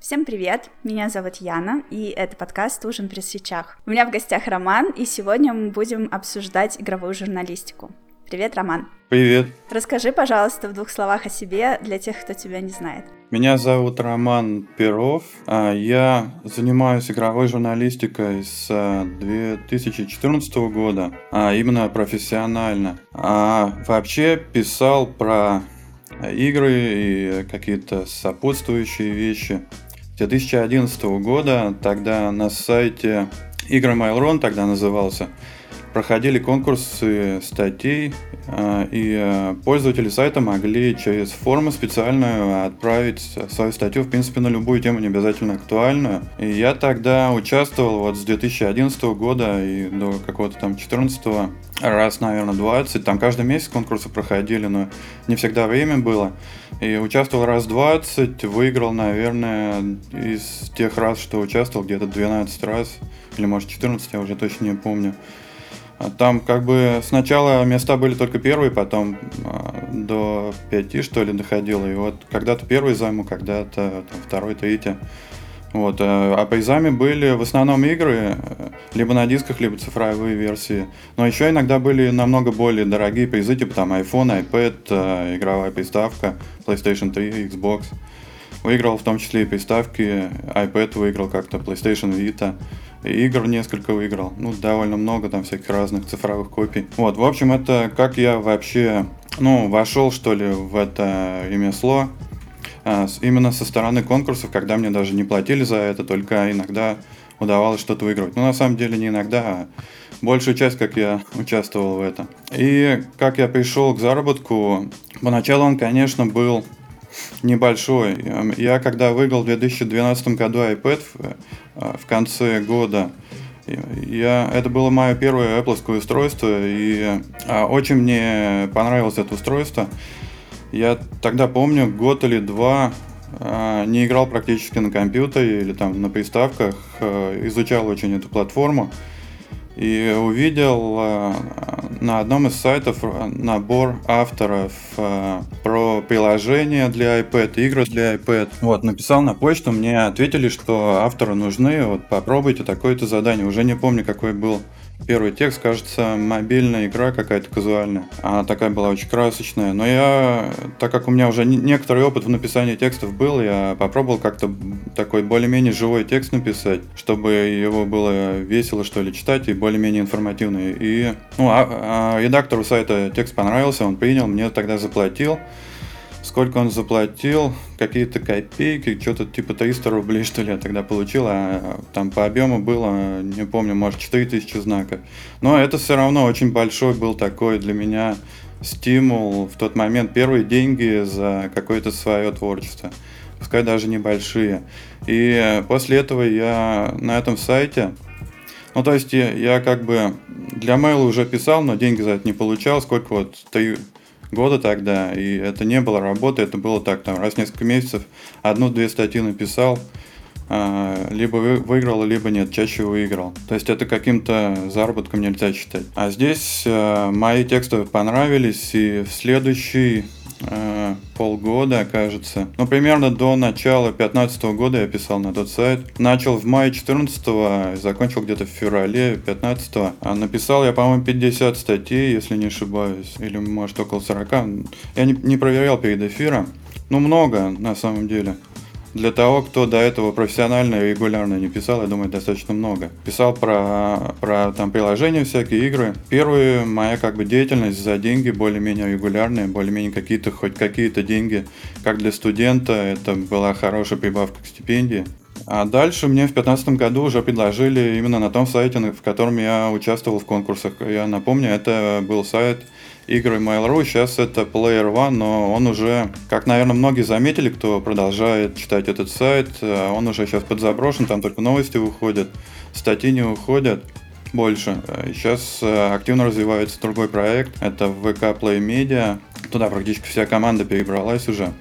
Всем привет! Меня зовут Яна, и это подкаст «Ужин при свечах». У меня в гостях Роман, и сегодня мы будем обсуждать игровую журналистику. Привет, Роман. Привет. Расскажи, пожалуйста, в двух словах о себе для тех, кто тебя не знает. Меня зовут Роман Перов. А, я занимаюсь игровой журналистикой с 2014 а, года, а именно профессионально. А вообще писал про игры и какие-то сопутствующие вещи 2011 года, тогда на сайте Игры Mail.ru тогда назывался, проходили конкурсы статей, а, и а, пользователи сайта могли через форму специальную отправить свою статью, в принципе, на любую тему, не обязательно актуальную. И я тогда участвовал вот с 2011 года и до какого-то там 2014 раз, наверное, 20. Там каждый месяц конкурсы проходили, но не всегда время было. И участвовал раз 20, выиграл, наверное, из тех раз, что участвовал, где-то 12 раз. Или, может, 14, я уже точно не помню. А там как бы сначала места были только первые, потом а, до пяти, что ли, доходило. И вот когда-то первый займу, когда-то там, второй, третий. Вот, э, а призами были в основном игры, э, либо на дисках, либо цифровые версии. Но еще иногда были намного более дорогие призы, типа там iPhone, iPad, э, игровая приставка, PlayStation 3, Xbox. Выиграл в том числе и приставки, iPad выиграл как-то, PlayStation Vita игр несколько выиграл. Ну, довольно много там всяких разных цифровых копий. Вот, в общем, это как я вообще, ну, вошел, что ли, в это ремесло. А, именно со стороны конкурсов, когда мне даже не платили за это, только иногда удавалось что-то выигрывать. Ну, на самом деле, не иногда, а большую часть, как я участвовал в этом. И как я пришел к заработку, поначалу он, конечно, был небольшой. Я когда выиграл в 2012 году iPad в, в конце года, я, это было мое первое Apple устройство, и а, очень мне понравилось это устройство. Я тогда помню, год или два а, не играл практически на компьютере или там на приставках, а, изучал очень эту платформу и увидел э, на одном из сайтов набор авторов э, про приложения для iPad, игры для iPad. Вот, написал на почту, мне ответили, что авторы нужны, вот попробуйте такое-то задание. Уже не помню, какой был Первый текст, кажется, мобильная игра какая-то казуальная. Она такая была очень красочная. Но я, так как у меня уже некоторый опыт в написании текстов был, я попробовал как-то такой более-менее живой текст написать, чтобы его было весело, что ли, читать и более-менее информативный. И ну, а, а редактору сайта текст понравился, он принял, мне тогда заплатил. Сколько он заплатил? Какие-то копейки, что-то типа 300 рублей, что ли, я тогда получил, а там по объему было, не помню, может 4000 знаков. Но это все равно очень большой был такой для меня стимул в тот момент, первые деньги за какое-то свое творчество, пускай даже небольшие. И после этого я на этом сайте, ну то есть я, я как бы для Mail уже писал, но деньги за это не получал, сколько вот года тогда, и это не было работы, это было так, там, раз в несколько месяцев одну-две статьи написал, а, либо выиграл, либо нет, чаще выиграл. То есть это каким-то заработком нельзя считать. А здесь э, мои тексты понравились, и в следующий э, полгода, кажется. Ну, примерно до начала 2015 года я писал на тот сайт. Начал в мае 14 закончил где-то в феврале 15 а написал я, по-моему, 50 статей, если не ошибаюсь. Или, может, около 40. Я не, не проверял перед эфиром. Ну, много, на самом деле. Для того, кто до этого профессионально и регулярно не писал, я думаю, достаточно много. Писал про, про там приложения всякие, игры. Первая моя как бы деятельность за деньги более-менее регулярная, более-менее какие-то, хоть какие-то деньги, как для студента, это была хорошая прибавка к стипендии. А дальше мне в 2015 году уже предложили именно на том сайте, в котором я участвовал в конкурсах. Я напомню, это был сайт игры Mail.ru. Сейчас это Player One, но он уже, как, наверное, многие заметили, кто продолжает читать этот сайт, э, он уже сейчас подзаброшен, там только новости выходят, статьи не выходят больше. Сейчас э, активно развивается другой проект, это VK Play Media. Туда практически вся команда перебралась уже.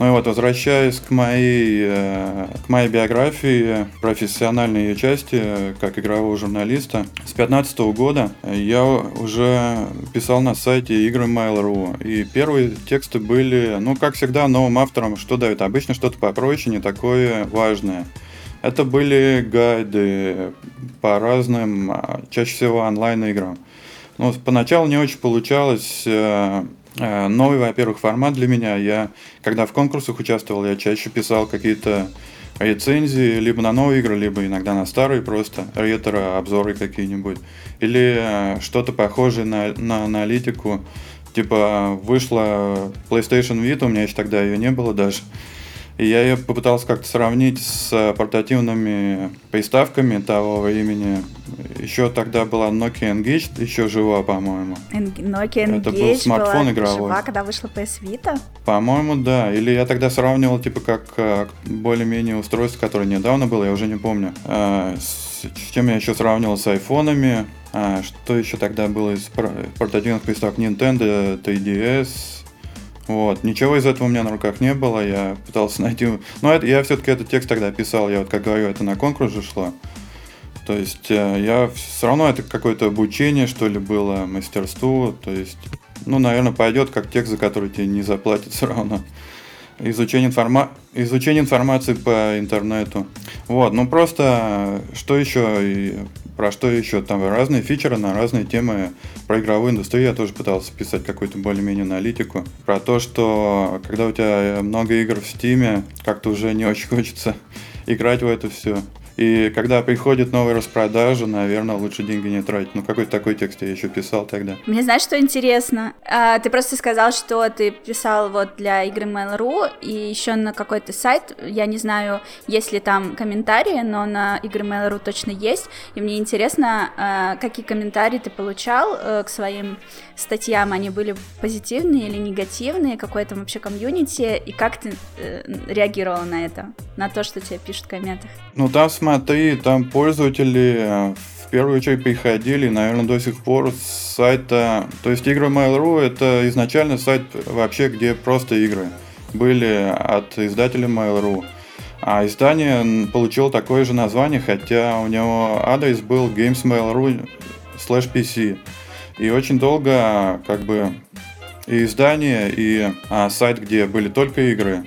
Ну и вот, возвращаясь к моей, э, к моей биографии, профессиональной ее части, как игрового журналиста, с 2015 года я уже писал на сайте игры Mail.ru. И первые тексты были, ну, как всегда, новым автором, что дают. Обычно что-то попроще, не такое важное. Это были гайды по разным, а, чаще всего онлайн-играм. Ну, поначалу не очень получалось э, Э, новый, во-первых, формат для меня. Я, когда в конкурсах участвовал, я чаще писал какие-то рецензии либо на новые игры, либо иногда на старые просто, ретро-обзоры какие-нибудь. Или э, что-то похожее на, на аналитику. Типа вышла PlayStation Vita, у меня еще тогда ее не было даже. И я ее попытался как-то сравнить с э, портативными приставками того времени. Еще тогда была Nokia Engage, еще жива, по-моему. Nokia Engage Это был смартфон была игровой. жива, когда вышла PS Vita? По-моему, да. Или я тогда сравнивал, типа, как э, более-менее устройство, которое недавно было, я уже не помню. А, с, чем я еще сравнивал с айфонами. А, что еще тогда было из портативных приставок Nintendo, 3DS, вот. Ничего из этого у меня на руках не было, я пытался найти... Но это, я все-таки этот текст тогда писал, я вот, как говорю, это на конкурс же шло. То есть э, я все равно это какое-то обучение, что ли, было, мастерству. То есть, ну, наверное, пойдет как текст, за который тебе не заплатят все равно. Изучение, информа... Изучение информации по интернету. Вот, ну просто, что еще и про что еще? Там разные фичеры на разные темы. Про игровую индустрию я тоже пытался писать какую-то более-менее аналитику. Про то, что когда у тебя много игр в Стиме, как-то уже не очень хочется играть в это все. И когда приходит новая распродажа, наверное, лучше деньги не тратить. Ну, какой-то такой текст я еще писал тогда. Мне знаешь, что интересно? А, ты просто сказал, что ты писал вот для игры Mail.ru и еще на какой-то сайт. Я не знаю, есть ли там комментарии, но на игры Mail.ru точно есть. И мне интересно, а, какие комментарии ты получал а, к своим статьям. Они были позитивные или негативные? Какое там вообще комьюнити? И как ты э, реагировал на это? На то, что тебе пишут в комментах? Ну, там, смотри, смотри, там пользователи э, в первую очередь приходили, наверное, до сих пор с сайта... То есть игры Mail.ru это изначально сайт вообще, где просто игры были от издателя Mail.ru. А издание получило такое же название, хотя у него адрес был gamesmail.ru slash pc. И очень долго как бы и издание, и а, сайт, где были только игры,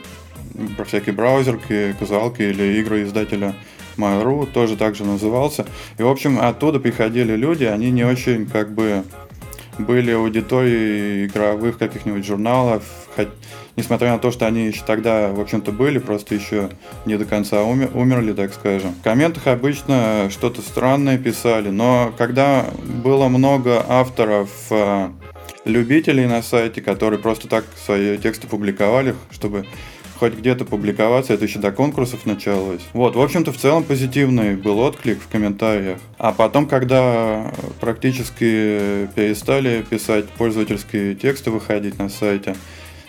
про всякие браузерки, казуалки или игры издателя Mail.ru тоже так же назывался. И, в общем, оттуда приходили люди, они не очень, как бы, были аудиторией игровых каких-нибудь журналов, хоть, несмотря на то, что они еще тогда, в общем-то, были, просто еще не до конца умер, умерли, так скажем. В комментах обычно что-то странное писали, но когда было много авторов э, любителей на сайте, которые просто так свои тексты публиковали, чтобы хоть где-то публиковаться, это еще до конкурсов началось. Вот, в общем-то, в целом позитивный был отклик в комментариях. А потом, когда практически перестали писать пользовательские тексты, выходить на сайте,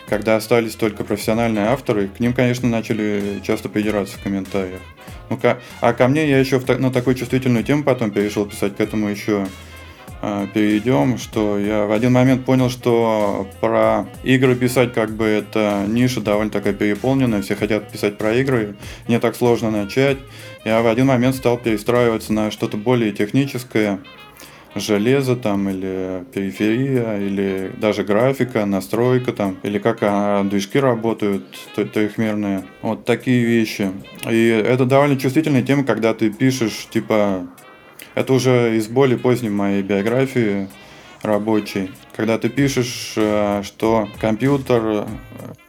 когда остались только профессиональные авторы, к ним, конечно, начали часто придираться в комментариях. Ну, а ко мне я еще на такую чувствительную тему потом перешел писать, к этому еще перейдем, что я в один момент понял, что про игры писать как бы это ниша довольно такая переполненная, все хотят писать про игры, не так сложно начать. Я в один момент стал перестраиваться на что-то более техническое, железо там или периферия или даже графика, настройка там или как а, движки работают трехмерные. Вот такие вещи. И это довольно чувствительная тема, когда ты пишешь типа это уже из более поздней моей биографии рабочей. Когда ты пишешь, э, что компьютер, э,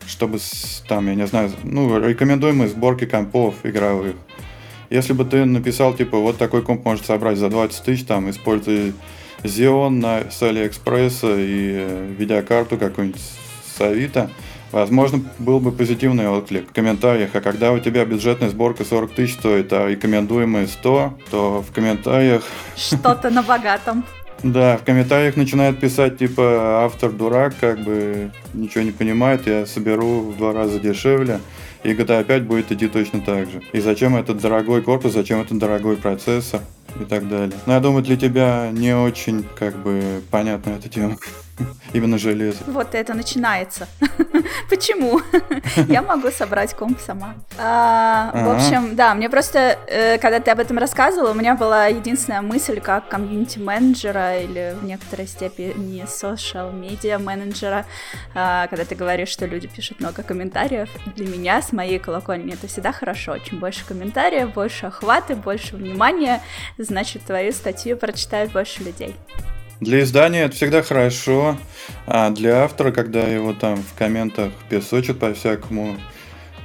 чтобы там, я не знаю, ну, рекомендуемые сборки компов игровых. Если бы ты написал, типа, вот такой комп может собрать за 20 тысяч, там, используя Xeon на, с Алиэкспресса и э, видеокарту какую-нибудь с Авито, Возможно, был бы позитивный отклик в комментариях, а когда у тебя бюджетная сборка 40 тысяч стоит, а рекомендуемые 100, то в комментариях... Что-то на богатом. Да, в комментариях начинают писать, типа, автор дурак, как бы ничего не понимает, я соберу в два раза дешевле, и GTA 5 будет идти точно так же. И зачем этот дорогой корпус, зачем этот дорогой процессор и так далее. Но я думаю, для тебя не очень, как бы, понятна эта тема. Именно железо. Вот это начинается. Почему? Я могу собрать комп сама. А, в общем, да, мне просто, э, когда ты об этом рассказывала, у меня была единственная мысль, как комьюнити-менеджера или в некоторой степени social-медиа менеджера, а, когда ты говоришь, что люди пишут много комментариев. Для меня с моей колокольни это всегда хорошо. Чем больше комментариев, больше охваты, больше внимания, значит, твою статью прочитают больше людей. Для издания это всегда хорошо, а для автора, когда его там в комментах песочат по-всякому,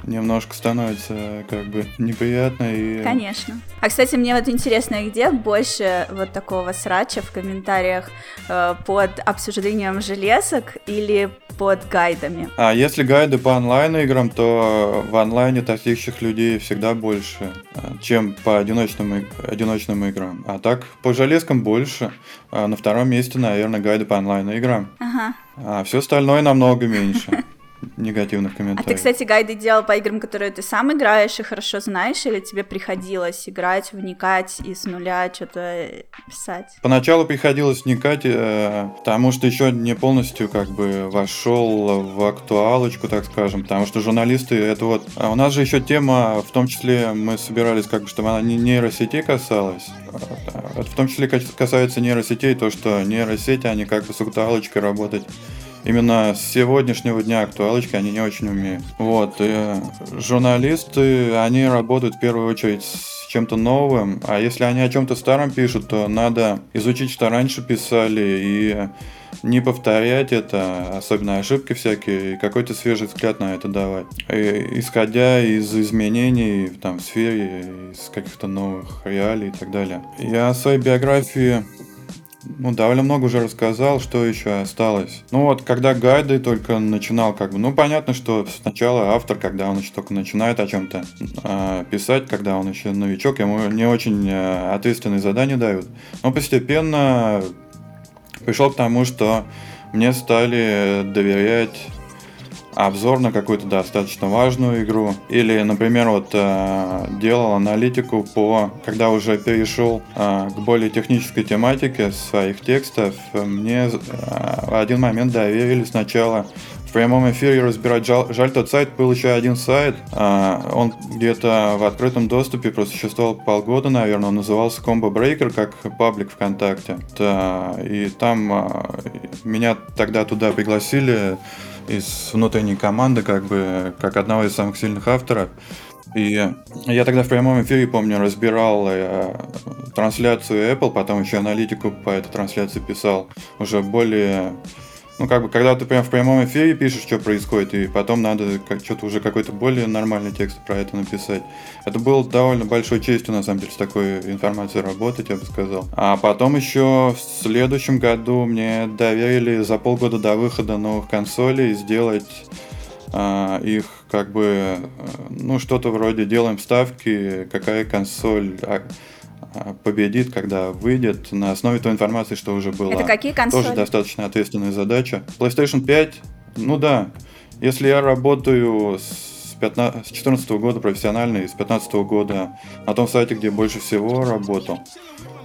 немножко становится как бы неприятно и... Конечно. А, кстати, мне вот интересно, где больше вот такого срача в комментариях э, под обсуждением железок или под гайдами? А если гайды по онлайн-играм, то в онлайне таких людей всегда больше, э, чем по одиночным, одиночным играм. А так, по железкам больше. А на втором месте, наверное, гайды по онлайн-играм. Ага. А все остальное намного меньше негативных комментариев. А ты, кстати, гайды делал по играм, которые ты сам играешь и хорошо знаешь, или тебе приходилось играть, вникать и с нуля что-то писать? Поначалу приходилось вникать, э, потому что еще не полностью как бы вошел в актуалочку, так скажем, потому что журналисты, это вот... А у нас же еще тема, в том числе мы собирались как бы, чтобы она не нейросетей касалась, это в том числе касается нейросетей, то, что нейросети, они как бы с актуалочкой работать именно с сегодняшнего дня актуалочки они не очень умеют. Вот, и журналисты, они работают в первую очередь с чем-то новым, а если они о чем-то старом пишут, то надо изучить, что раньше писали, и не повторять это, особенно ошибки всякие, и какой-то свежий взгляд на это давать. И, исходя из изменений там, в сфере, из каких-то новых реалий и так далее. Я о своей биографии ну, довольно много уже рассказал, что еще осталось. Ну вот, когда гайды только начинал, как бы, ну понятно, что сначала автор, когда он еще только начинает о чем-то э, писать, когда он еще новичок, ему не очень э, ответственные задания дают. Но постепенно пришел к тому, что мне стали доверять обзор на какую-то достаточно важную игру. Или, например, вот э, делал аналитику по, когда уже перешел э, к более технической тематике своих текстов, мне э, один момент доверили сначала в прямом эфире разбирать. Жаль, жаль, тот сайт был еще один сайт. А, он где-то в открытом доступе просто существовал полгода, наверное. Он назывался Combo Breaker, как паблик ВКонтакте. Да, и там а, меня тогда туда пригласили из внутренней команды, как бы, как одного из самых сильных авторов. И я тогда в прямом эфире, помню, разбирал э, трансляцию Apple, потом еще аналитику по этой трансляции писал, уже более ну, как бы, когда ты прям в прямом эфире пишешь, что происходит, и потом надо как, что-то уже какой-то более нормальный текст про это написать. Это было довольно большой честью, на самом деле, с такой информацией работать, я бы сказал. А потом еще в следующем году мне доверили за полгода до выхода новых консолей сделать а, их как бы, э, ну, что-то вроде делаем ставки, какая консоль а, победит, когда выйдет на основе той информации, что уже было. Это какие консоли? Тоже достаточно ответственная задача. PlayStation 5, ну да, если я работаю с 2014 года профессионально и с 2015 года на том сайте, где больше всего работал,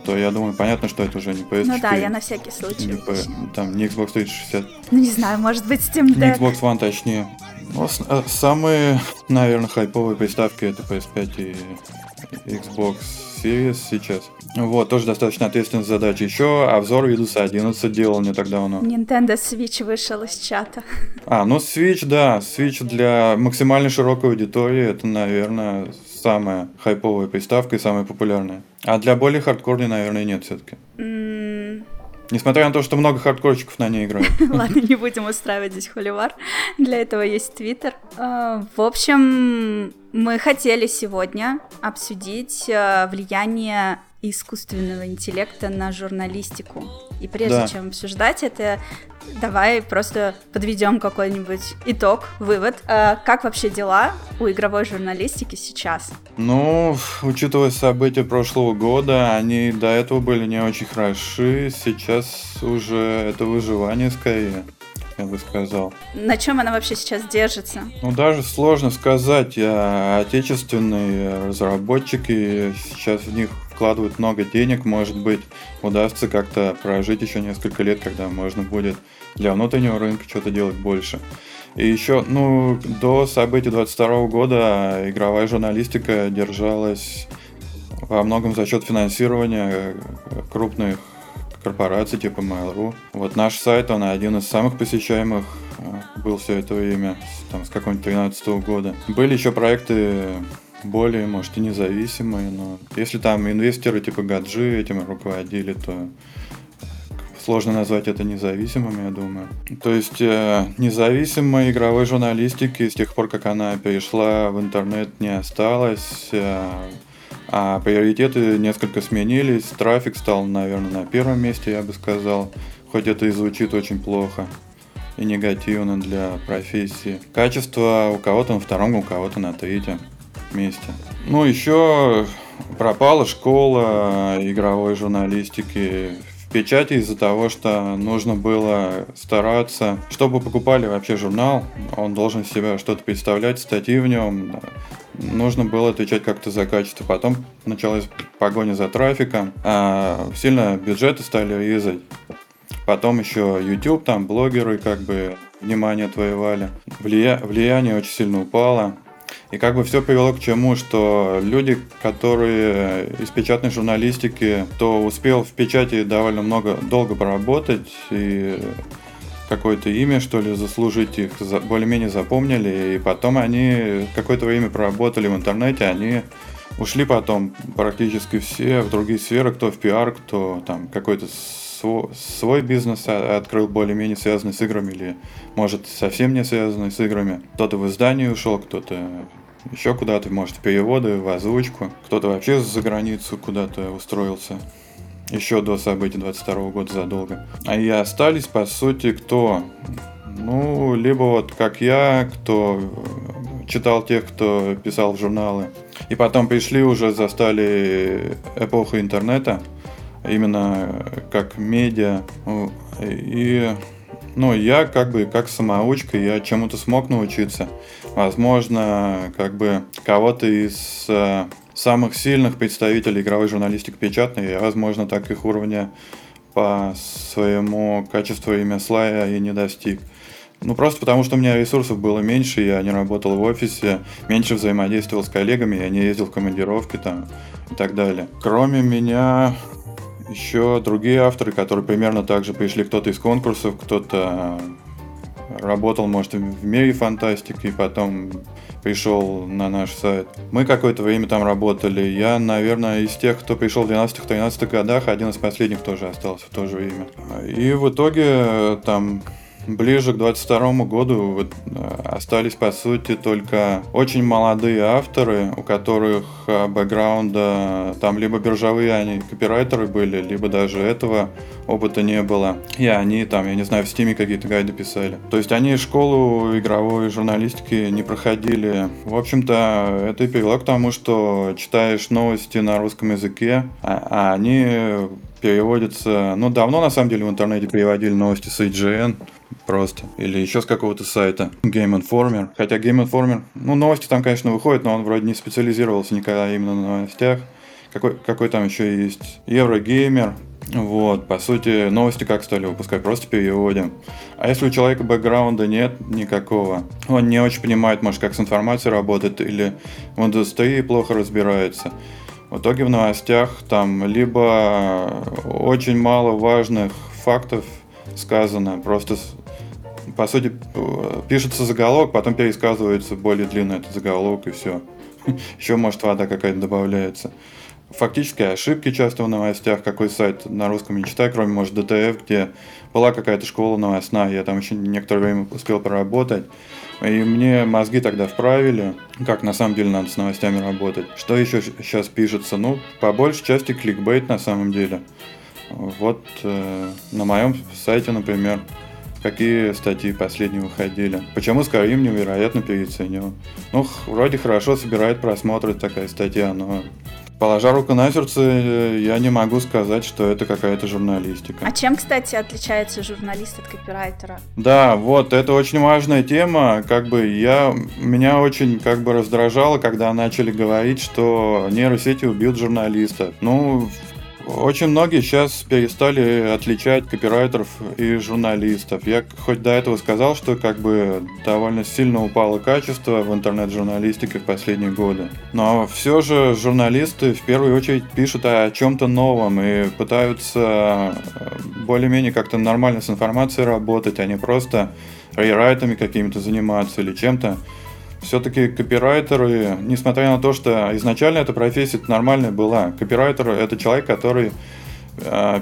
то я думаю, понятно, что это уже не PS4. Ну да, я на всякий случай. Не, там не Xbox 360. Ну не знаю, может быть Steam Deck. Не Xbox One точнее. Ну, э, самые, наверное, хайповые приставки это PS5 и Xbox Series сейчас. Вот, тоже достаточно ответственная задача. Еще обзор Windows 11 делал не так давно. Nintendo Switch вышел из чата. А, ну Switch, да. Switch для максимально широкой аудитории это, наверное, самая хайповая приставка и самая популярная. А для более хардкорной, наверное, нет все-таки. Несмотря на то, что много хардкорчиков на ней играют. Ладно, не будем устраивать здесь холивар. Для этого есть Твиттер. А, в общем, мы хотели сегодня обсудить а, влияние искусственного интеллекта на журналистику. И прежде да. чем обсуждать это, давай просто подведем какой-нибудь итог, вывод. А, как вообще дела у игровой журналистики сейчас? Ну, учитывая события прошлого года, они до этого были не очень хороши. Сейчас уже это выживание скорее. я бы сказал. На чем она вообще сейчас держится? Ну, даже сложно сказать. Отечественные разработчики сейчас в них вкладывают много денег. Может быть, удастся как-то прожить еще несколько лет, когда можно будет для внутреннего рынка что-то делать больше. И еще, ну, до событий 22 года игровая журналистика держалась во многом за счет финансирования крупных корпораций типа Mail.ru. Вот наш сайт, он один из самых посещаемых э, был все это время, там, с какого-нибудь 13 года. Были еще проекты более, может, и независимые, но если там инвесторы типа Гаджи этим руководили, то сложно назвать это независимым, я думаю. То есть э, независимой игровой журналистики с тех пор, как она перешла в интернет, не осталось. Э, а приоритеты несколько сменились. Трафик стал, наверное, на первом месте, я бы сказал. Хоть это и звучит очень плохо и негативно для профессии. Качество у кого-то на втором, у кого-то на третьем месте. Ну, еще пропала школа игровой журналистики печати из-за того, что нужно было стараться, чтобы покупали вообще журнал, он должен себя что-то представлять, статьи в нем, нужно было отвечать как-то за качество. Потом началась погоня за трафиком, а сильно бюджеты стали резать. Потом еще YouTube, там блогеры как бы внимание отвоевали. Влия... Влияние очень сильно упало. И как бы все привело к чему, что люди, которые из печатной журналистики, то успел в печати довольно много, долго поработать и какое-то имя, что ли, заслужить их, более-менее запомнили, и потом они какое-то время проработали в интернете, они ушли потом практически все в другие сферы, кто в пиар, кто там какой-то свой, бизнес открыл более-менее связанный с играми или, может, совсем не связанный с играми. Кто-то в издание ушел, кто-то еще куда-то, может, в переводы, в озвучку. Кто-то вообще за границу куда-то устроился. Еще до событий 22 года задолго. А и остались, по сути, кто? Ну, либо вот как я, кто читал тех, кто писал в журналы. И потом пришли уже, застали эпоху интернета именно как медиа. И ну, я как бы как самоучка, я чему-то смог научиться. Возможно, как бы кого-то из э, самых сильных представителей игровой журналистики печатной, я, возможно, так их уровня по своему качеству имя слая и не достиг. Ну, просто потому, что у меня ресурсов было меньше, я не работал в офисе, меньше взаимодействовал с коллегами, я не ездил в командировки там и так далее. Кроме меня, еще другие авторы, которые примерно так же пришли, кто-то из конкурсов, кто-то работал, может, в мире фантастики, и потом пришел на наш сайт. Мы какое-то время там работали. Я, наверное, из тех, кто пришел в 12-13 годах, один из последних тоже остался в то же время. И в итоге там ближе к 22 году вот, э, остались, по сути, только очень молодые авторы, у которых э, бэкграунда там либо биржевые они копирайтеры были, либо даже этого опыта не было. И они там, я не знаю, в стиме какие-то гайды писали. То есть они школу игровой журналистики не проходили. В общем-то, это и привело к тому, что читаешь новости на русском языке, а, а они переводятся... Ну, давно, на самом деле, в интернете переводили новости с IGN, просто. Или еще с какого-то сайта. Game Informer. Хотя Game Informer, ну, новости там, конечно, выходят, но он вроде не специализировался никогда именно на новостях. Какой, какой там еще есть? Еврогеймер. Вот, по сути, новости как стали выпускать, просто переводим. А если у человека бэкграунда нет никакого, он не очень понимает, может, как с информацией работает, или в индустрии плохо разбирается, в итоге в новостях там либо очень мало важных фактов сказано, просто по сути, пишется заголовок, потом пересказывается более длинный этот заголовок, и все. Еще, может, вода какая-то добавляется. Фактически ошибки часто в новостях, какой сайт на русском не читаю, кроме, может, ДТФ, где была какая-то школа новостная, я там еще некоторое время успел поработать. И мне мозги тогда вправили, как на самом деле надо с новостями работать. Что еще сейчас пишется? Ну, по большей части кликбейт на самом деле. Вот э, на моем сайте, например, какие статьи последние выходили. Почему Skyrim невероятно переоценен? Ну, вроде хорошо собирает просмотры такая статья, но Положа руку на сердце, я не могу сказать, что это какая-то журналистика. А чем, кстати, отличается журналист от копирайтера? Да, вот, это очень важная тема. Как бы я, меня очень как бы раздражало, когда начали говорить, что нейросети убьют журналистов. Ну, очень многие сейчас перестали отличать копирайтеров и журналистов. Я хоть до этого сказал, что как бы довольно сильно упало качество в интернет-журналистике в последние годы. Но все же журналисты в первую очередь пишут о чем-то новом и пытаются э, более-менее как-то нормально с информацией работать, а не просто рейрайтами какими-то заниматься или чем-то все-таки копирайтеры, несмотря на то, что изначально эта профессия нормальная была, копирайтер это человек, который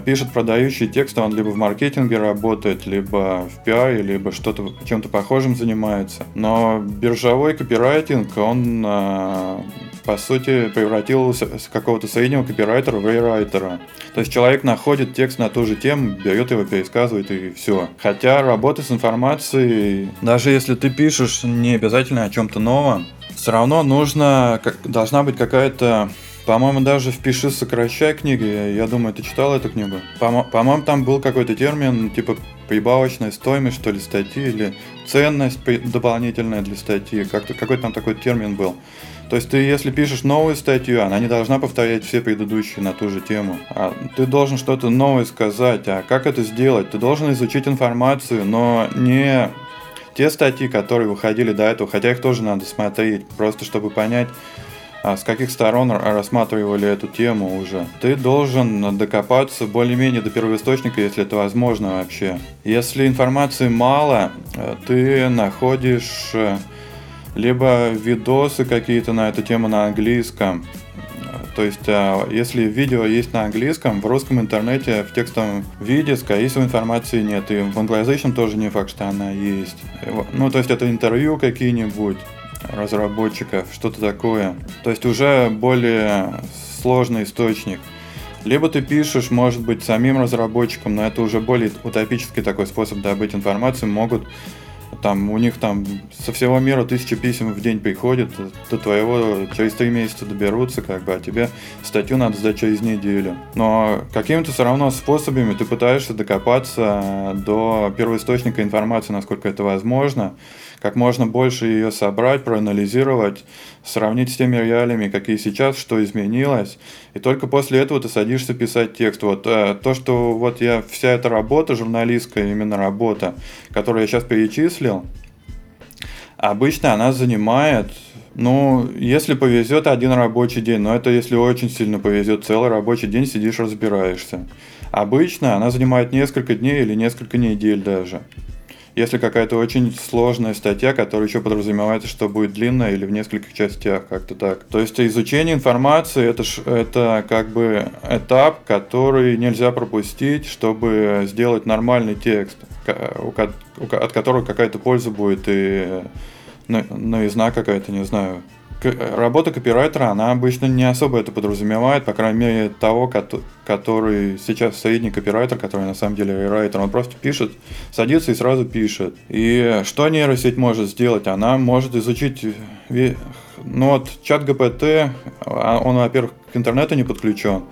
пишет продающий текст, он либо в маркетинге работает, либо в пиаре, либо что-то чем-то похожим занимается. Но биржевой копирайтинг, он э, по сути, превратился с какого-то среднего копирайтера в рейрайтера. То есть человек находит текст на ту же тему, берет его, пересказывает и все. Хотя работа с информацией, даже если ты пишешь не обязательно о чем-то новом, все равно нужно, должна быть какая-то по-моему, даже впиши сокращай книги. Я думаю, ты читал эту книгу. По-моему, там был какой-то термин, типа прибавочная стоимость, что ли, статьи, или ценность дополнительная для статьи. Как-то какой-то там такой термин был. То есть ты, если пишешь новую статью, она не должна повторять все предыдущие на ту же тему. А ты должен что-то новое сказать. А как это сделать? Ты должен изучить информацию, но не те статьи, которые выходили до этого, хотя их тоже надо смотреть, просто чтобы понять, с каких сторон рассматривали эту тему уже. Ты должен докопаться более-менее до первоисточника, если это возможно вообще. Если информации мало, э, ты находишь э, либо видосы какие-то на эту тему на английском. То есть, а, если видео есть на английском, в русском интернете в текстовом виде, скорее всего, информации нет. И в англоязычном тоже не факт, что она есть. Ну, то есть, это интервью какие-нибудь разработчиков, что-то такое. То есть, уже более сложный источник. Либо ты пишешь, может быть, самим разработчикам, но это уже более утопический такой способ добыть информацию, могут там у них там со всего мира тысяча писем в день приходит, до твоего через три месяца доберутся, как бы, а тебе статью надо сдать через неделю. Но какими-то все равно способами ты пытаешься докопаться до первоисточника информации, насколько это возможно, как можно больше ее собрать, проанализировать, сравнить с теми реалиями, какие сейчас, что изменилось, и только после этого ты садишься писать текст. Вот э, то, что вот я вся эта работа, журналистская именно работа, которую я сейчас перечислил, обычно она занимает ну, если повезет, один рабочий день, но это если очень сильно повезет, целый рабочий день сидишь, разбираешься. Обычно она занимает несколько дней или несколько недель даже если какая-то очень сложная статья, которая еще подразумевается, что будет длинная или в нескольких частях, как-то так. То есть изучение информации это, ж, это как бы этап, который нельзя пропустить, чтобы сделать нормальный текст, от которого какая-то польза будет и новизна какая-то, не знаю, работа копирайтера, она обычно не особо это подразумевает, по крайней мере, того, который сейчас средний копирайтер, который на самом деле рерайтер, он просто пишет, садится и сразу пишет. И что нейросеть может сделать? Она может изучить... Ну вот чат ГПТ, а, он, во-первых, к интернету не подключен,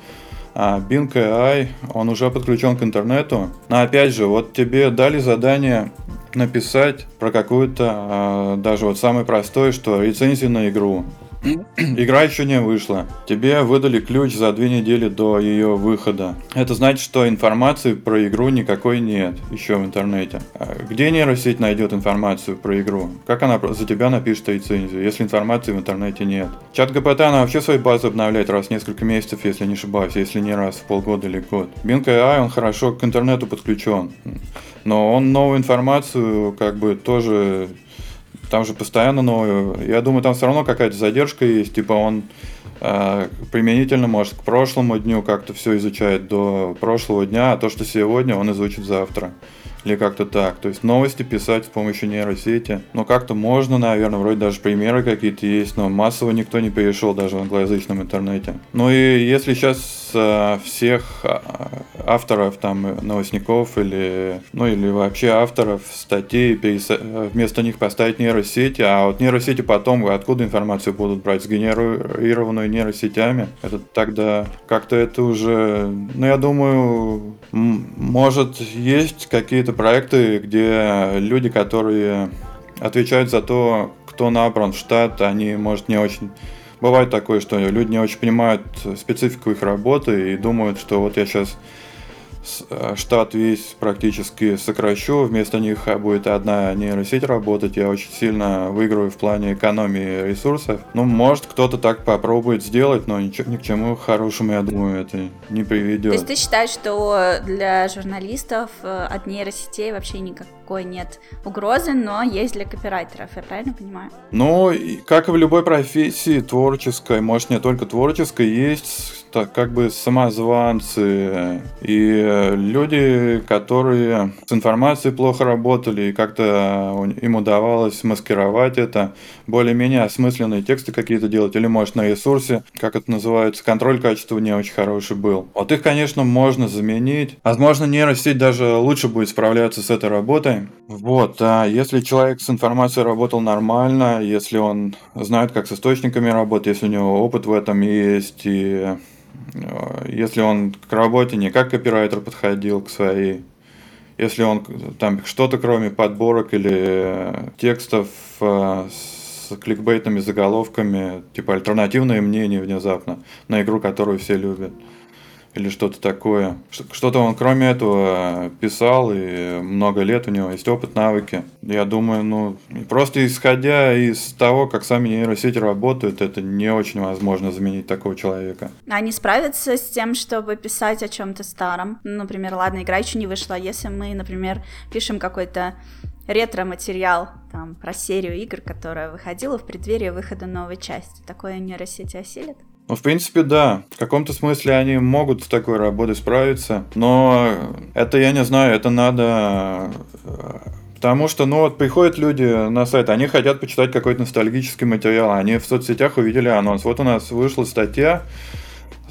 а Bing AI, он уже подключен к интернету. Но опять же, вот тебе дали задание написать про какую-то, а, даже вот самое простое, что рецензию на игру. Игра еще не вышла. Тебе выдали ключ за две недели до ее выхода. Это значит, что информации про игру никакой нет еще в интернете. А где нейросеть найдет информацию про игру? Как она за тебя напишет рецензию, если информации в интернете нет? Чат ГПТ, она вообще свои базы обновляет раз в несколько месяцев, если не ошибаюсь, если не раз в полгода или год. Bing AI, он хорошо к интернету подключен. Но он новую информацию как бы тоже там же постоянно новую. Я думаю, там все равно какая-то задержка есть. Типа он э, применительно, может, к прошлому дню как-то все изучает до прошлого дня, а то, что сегодня, он изучит завтра. Или как-то так. То есть новости писать с помощью нейросети. Ну, как-то можно, наверное, вроде даже примеры какие-то есть, но массово никто не перешел даже в англоязычном интернете. Ну и если сейчас всех э, авторов, там, новостников или, ну, или вообще авторов статей, вместо них поставить нейросети, а вот нейросети потом, откуда информацию будут брать, сгенерированную нейросетями, это тогда как-то это уже, ну, я думаю, может, есть какие-то проекты, где люди, которые отвечают за то, кто набран в штат, они, может, не очень бывает такое, что люди не очень понимают специфику их работы и думают, что вот я сейчас Э, штат весь практически сокращу, вместо них будет одна нейросеть работать, я очень сильно выиграю в плане экономии ресурсов. Ну, может, кто-то так попробует сделать, но ничего, ни к чему хорошему, я думаю, это не приведет. То есть ты считаешь, что для журналистов э, от нейросетей вообще никакой нет угрозы, но есть для копирайтеров, я правильно понимаю? Ну, как и в любой профессии творческой, может, не только творческой, есть так, как бы самозванцы и люди, которые с информацией плохо работали, и как-то им удавалось маскировать это, более-менее осмысленные тексты какие-то делать, или, может, на ресурсе, как это называется, контроль качества не очень хороший был. Вот их, конечно, можно заменить. Возможно, нейросеть даже лучше будет справляться с этой работой. Вот, а если человек с информацией работал нормально, если он знает, как с источниками работать, если у него опыт в этом есть, и Э, если он к работе не как копирайтер подходил к своей, если он там что-то кроме подборок или э, текстов э, с кликбейтными заголовками, типа альтернативное мнение внезапно на игру, которую все любят или что-то такое. Что-то он кроме этого писал, и много лет у него есть опыт, навыки. Я думаю, ну, просто исходя из того, как сами нейросети работают, это не очень возможно заменить такого человека. Они справятся с тем, чтобы писать о чем-то старом. Например, ладно, игра еще не вышла. Если мы, например, пишем какой-то ретро-материал там, про серию игр, которая выходила в преддверии выхода новой части. Такое нейросети осилит? Ну, в принципе, да. В каком-то смысле они могут с такой работой справиться, но это, я не знаю, это надо э, Потому что, ну вот, приходят люди на сайт, они хотят почитать какой-то ностальгический материал, они в соцсетях увидели анонс. Вот у нас вышла статья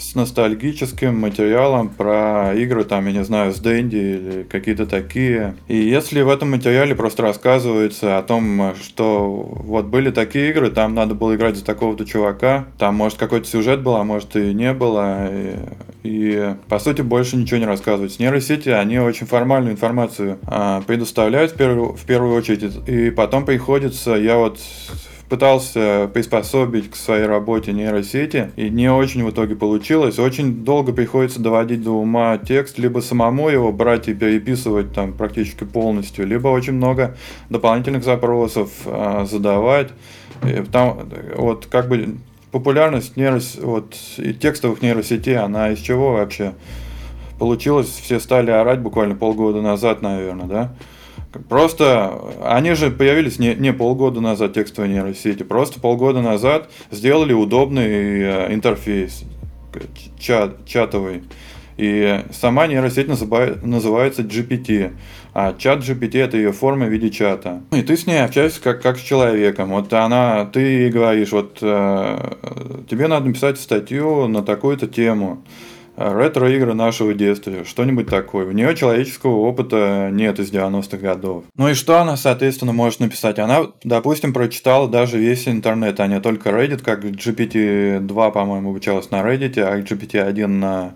с ностальгическим материалом про игры, там, я не знаю, с Дэнди или какие-то такие. И если в этом материале просто рассказывается о том, что вот были такие игры, там надо было играть за такого-то чувака, там, может, какой-то сюжет был, а может, и не было, и, и по сути, больше ничего не рассказывать. Нейросети, они очень формальную информацию а, предоставляют в первую, в первую очередь, и потом приходится, я вот пытался приспособить к своей работе нейросети, и не очень в итоге получилось. Очень долго приходится доводить до ума текст, либо самому его брать и переписывать там практически полностью, либо очень много дополнительных запросов э, задавать. И там, вот как бы популярность нейрос... вот, и текстовых нейросетей, она из чего вообще получилась? Все стали орать буквально полгода назад, наверное, да? Просто они же появились не, не полгода назад, текстовые нейросети, просто полгода назад сделали удобный э, интерфейс чат, чатовый. И сама нейросеть называет, называется GPT. А чат GPT это ее форма в виде чата. И ты с ней общаешься как, как с человеком. Вот она, ты ей говоришь, вот э, тебе надо написать статью на такую-то тему ретро-игры нашего детства, что-нибудь такое. У нее человеческого опыта нет из 90-х годов. Ну и что она, соответственно, может написать? Она, допустим, прочитала даже весь интернет, а не только Reddit, как GPT-2, по-моему, обучалась на Reddit, а GPT-1 на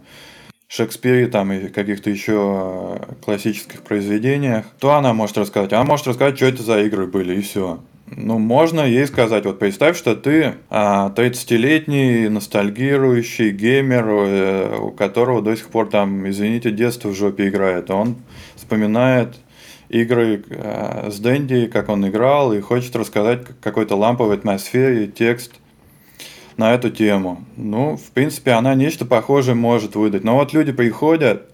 Шекспире там и каких-то еще классических произведениях, то она может рассказать. Она может рассказать, что это за игры были, и все. Ну, можно ей сказать, вот представь, что ты а, 30-летний ностальгирующий геймер, э, у которого до сих пор там, извините, детство в жопе играет. Он вспоминает игры э, с Дэнди, как он играл, и хочет рассказать какой-то ламповой атмосфере, текст на эту тему. Ну, в принципе, она нечто похожее может выдать. Но вот люди приходят,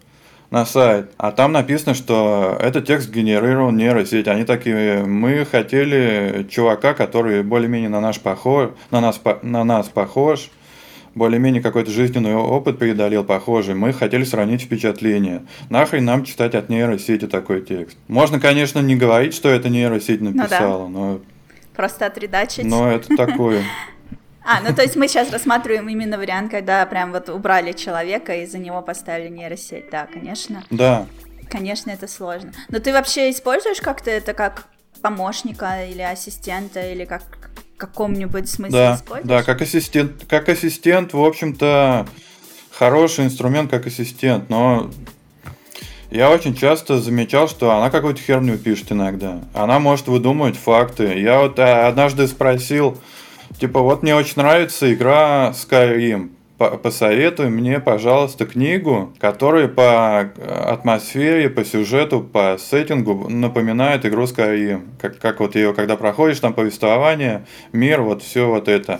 на сайт, а там написано, что этот текст генерировал нейросеть. Они такие, мы хотели чувака, который более-менее на, наш похож, на, нас, на нас похож, более-менее какой-то жизненный опыт преодолел похожий. Мы хотели сравнить впечатление. Нахрен нам читать от нейросети такой текст. Можно, конечно, не говорить, что это нейросеть написала, ну, да. но... Просто отредачить. Но это такое. А, ну то есть мы сейчас рассматриваем именно вариант, когда прям вот убрали человека и за него поставили нейросеть. Да, конечно. Да. Конечно, это сложно. Но ты вообще используешь как-то это как помощника или ассистента, или как в каком-нибудь смысле да, используешь? Да, как ассистент, как ассистент, в общем-то, хороший инструмент как ассистент, но я очень часто замечал, что она какую-то херню пишет иногда. Она может выдумывать факты. Я вот э, однажды спросил, типа, вот мне очень нравится игра Skyrim посоветуй мне, пожалуйста, книгу, которая по атмосфере, по сюжету, по сеттингу напоминает игру Skyrim. Как, как вот ее, когда проходишь, там повествование, мир, вот все вот это.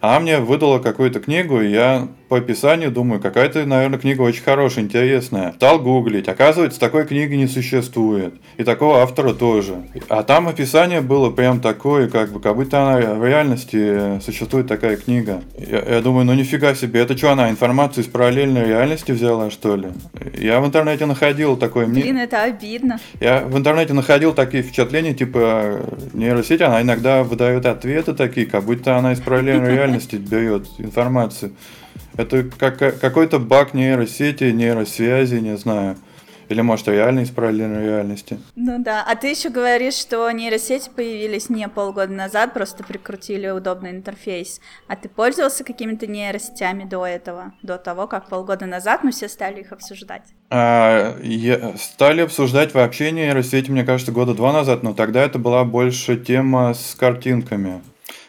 Она мне выдала какую-то книгу, и я по описанию думаю, какая-то, наверное, книга очень хорошая, интересная. Стал гуглить. Оказывается, такой книги не существует. И такого автора тоже. А там описание было прям такое, как бы, как будто она в реальности существует такая книга. Я, я думаю, ну нифига себе, это что, она информацию из параллельной реальности взяла, что ли? Я в интернете находил такое... Блин, это обидно. Я в интернете находил такие впечатления, типа, нейросеть, она иногда выдает ответы такие, как будто она из параллельной реальности берет информацию. Это как, какой-то баг нейросети, нейросвязи, не знаю. Или, может, реально из параллельной реальности. Ну да. А ты еще говоришь, что нейросети появились не полгода назад, просто прикрутили удобный интерфейс. А ты пользовался какими-то нейросетями до этого, до того, как полгода назад мы все стали их обсуждать? А, я, стали обсуждать вообще нейросети, мне кажется, года два назад, но тогда это была больше тема с картинками.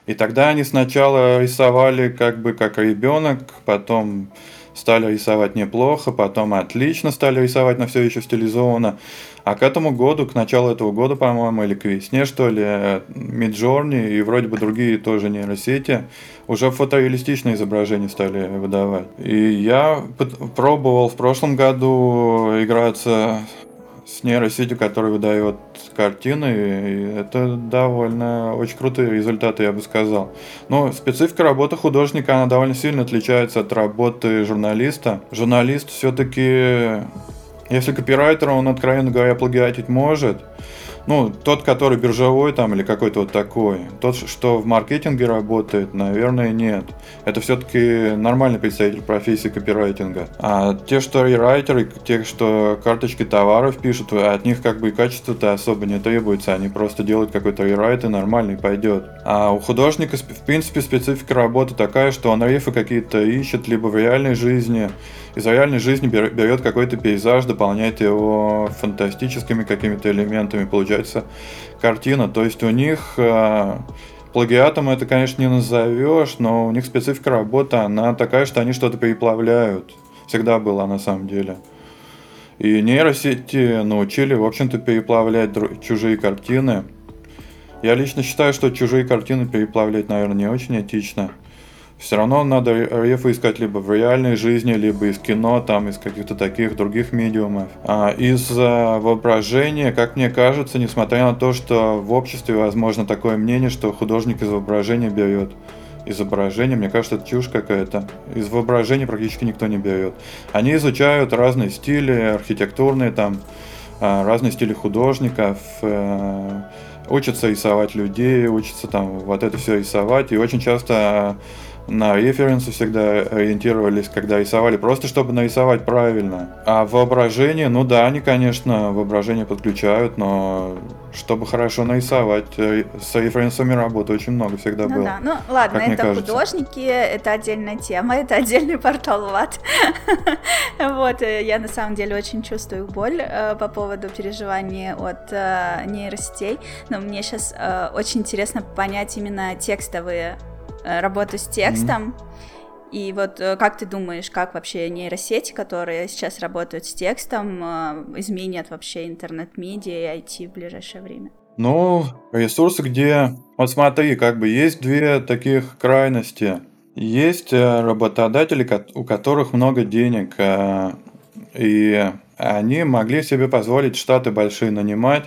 И тогда они сначала рисовали как бы как ребенок, потом стали рисовать неплохо, потом отлично стали рисовать, но все еще стилизованно. А к этому году, к началу этого года, по-моему, или к весне, что ли, Midjourney и вроде бы другие тоже нейросети уже фотореалистичные изображения стали выдавать. И я пробовал в прошлом году играться с нейросетью, которая выдает картины, это довольно очень крутые результаты, я бы сказал. Но специфика работы художника, она довольно сильно отличается от работы журналиста. Журналист все-таки, если копирайтер, он, откровенно говоря, плагиатить может, ну, тот, который биржевой там или какой-то вот такой. Тот, что в маркетинге работает, наверное, нет. Это все-таки нормальный представитель профессии копирайтинга. А те, что рерайтеры, те, что карточки товаров пишут, от них как бы и качество-то особо не требуется. Они просто делают какой-то рерайт и нормальный пойдет. А у художника, в принципе, специфика работы такая, что он рифы какие-то ищет либо в реальной жизни, из реальной жизни берет какой-то пейзаж, дополняет его фантастическими какими-то элементами, получается картина. То есть у них э, плагиатом это, конечно, не назовешь, но у них специфика работы, она такая, что они что-то переплавляют. Всегда была на самом деле. И нейросети научили, в общем-то, переплавлять чужие картины. Я лично считаю, что чужие картины переплавлять, наверное, не очень этично все равно надо рефы искать либо в реальной жизни, либо из кино, там, из каких-то таких других медиумов. А из а, воображения, как мне кажется, несмотря на то, что в обществе возможно такое мнение, что художник из воображения берет изображение, мне кажется, это чушь какая-то. Из воображения практически никто не берет. Они изучают разные стили, архитектурные там, а, разные стили художников, э, учатся рисовать людей, учатся там вот это все рисовать, и очень часто на референсы всегда ориентировались, когда рисовали, просто чтобы нарисовать правильно. А воображение, ну да, они, конечно, воображение подключают, но чтобы хорошо нарисовать, э, с референсами работы очень много всегда ну было. Да. Ну ладно, это художники, это отдельная тема, это отдельный портал ВАТ. вот, э, я на самом деле очень чувствую боль э, по поводу переживания от нейросетей, но мне сейчас очень интересно понять именно текстовые работу с текстом. Mm-hmm. И вот э, как ты думаешь, как вообще нейросети, которые сейчас работают с текстом, э, изменят вообще интернет-медиа и IT в ближайшее время? Ну, ресурсы, где... Вот смотри, как бы есть две таких крайности. Есть работодатели, у которых много денег, и они могли себе позволить штаты большие нанимать.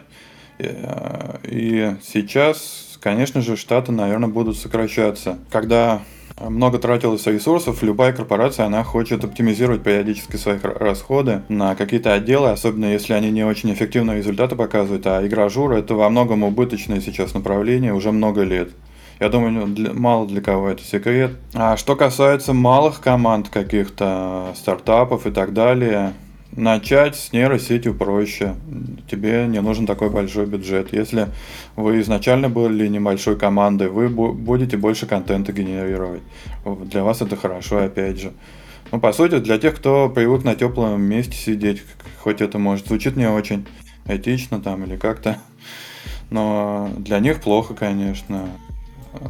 И сейчас конечно же, штаты, наверное, будут сокращаться. Когда много тратилось ресурсов, любая корпорация, она хочет оптимизировать периодически свои расходы на какие-то отделы, особенно если они не очень эффективные результаты показывают, а игра жура это во многом убыточное сейчас направление уже много лет. Я думаю, для, мало для кого это секрет. А что касается малых команд каких-то, стартапов и так далее, начать с нейросетью проще. Тебе не нужен такой большой бюджет. Если вы изначально были небольшой командой, вы будете больше контента генерировать. Для вас это хорошо, опять же. Ну, по сути, для тех, кто привык на теплом месте сидеть, хоть это может звучит не очень этично там или как-то, но для них плохо, конечно.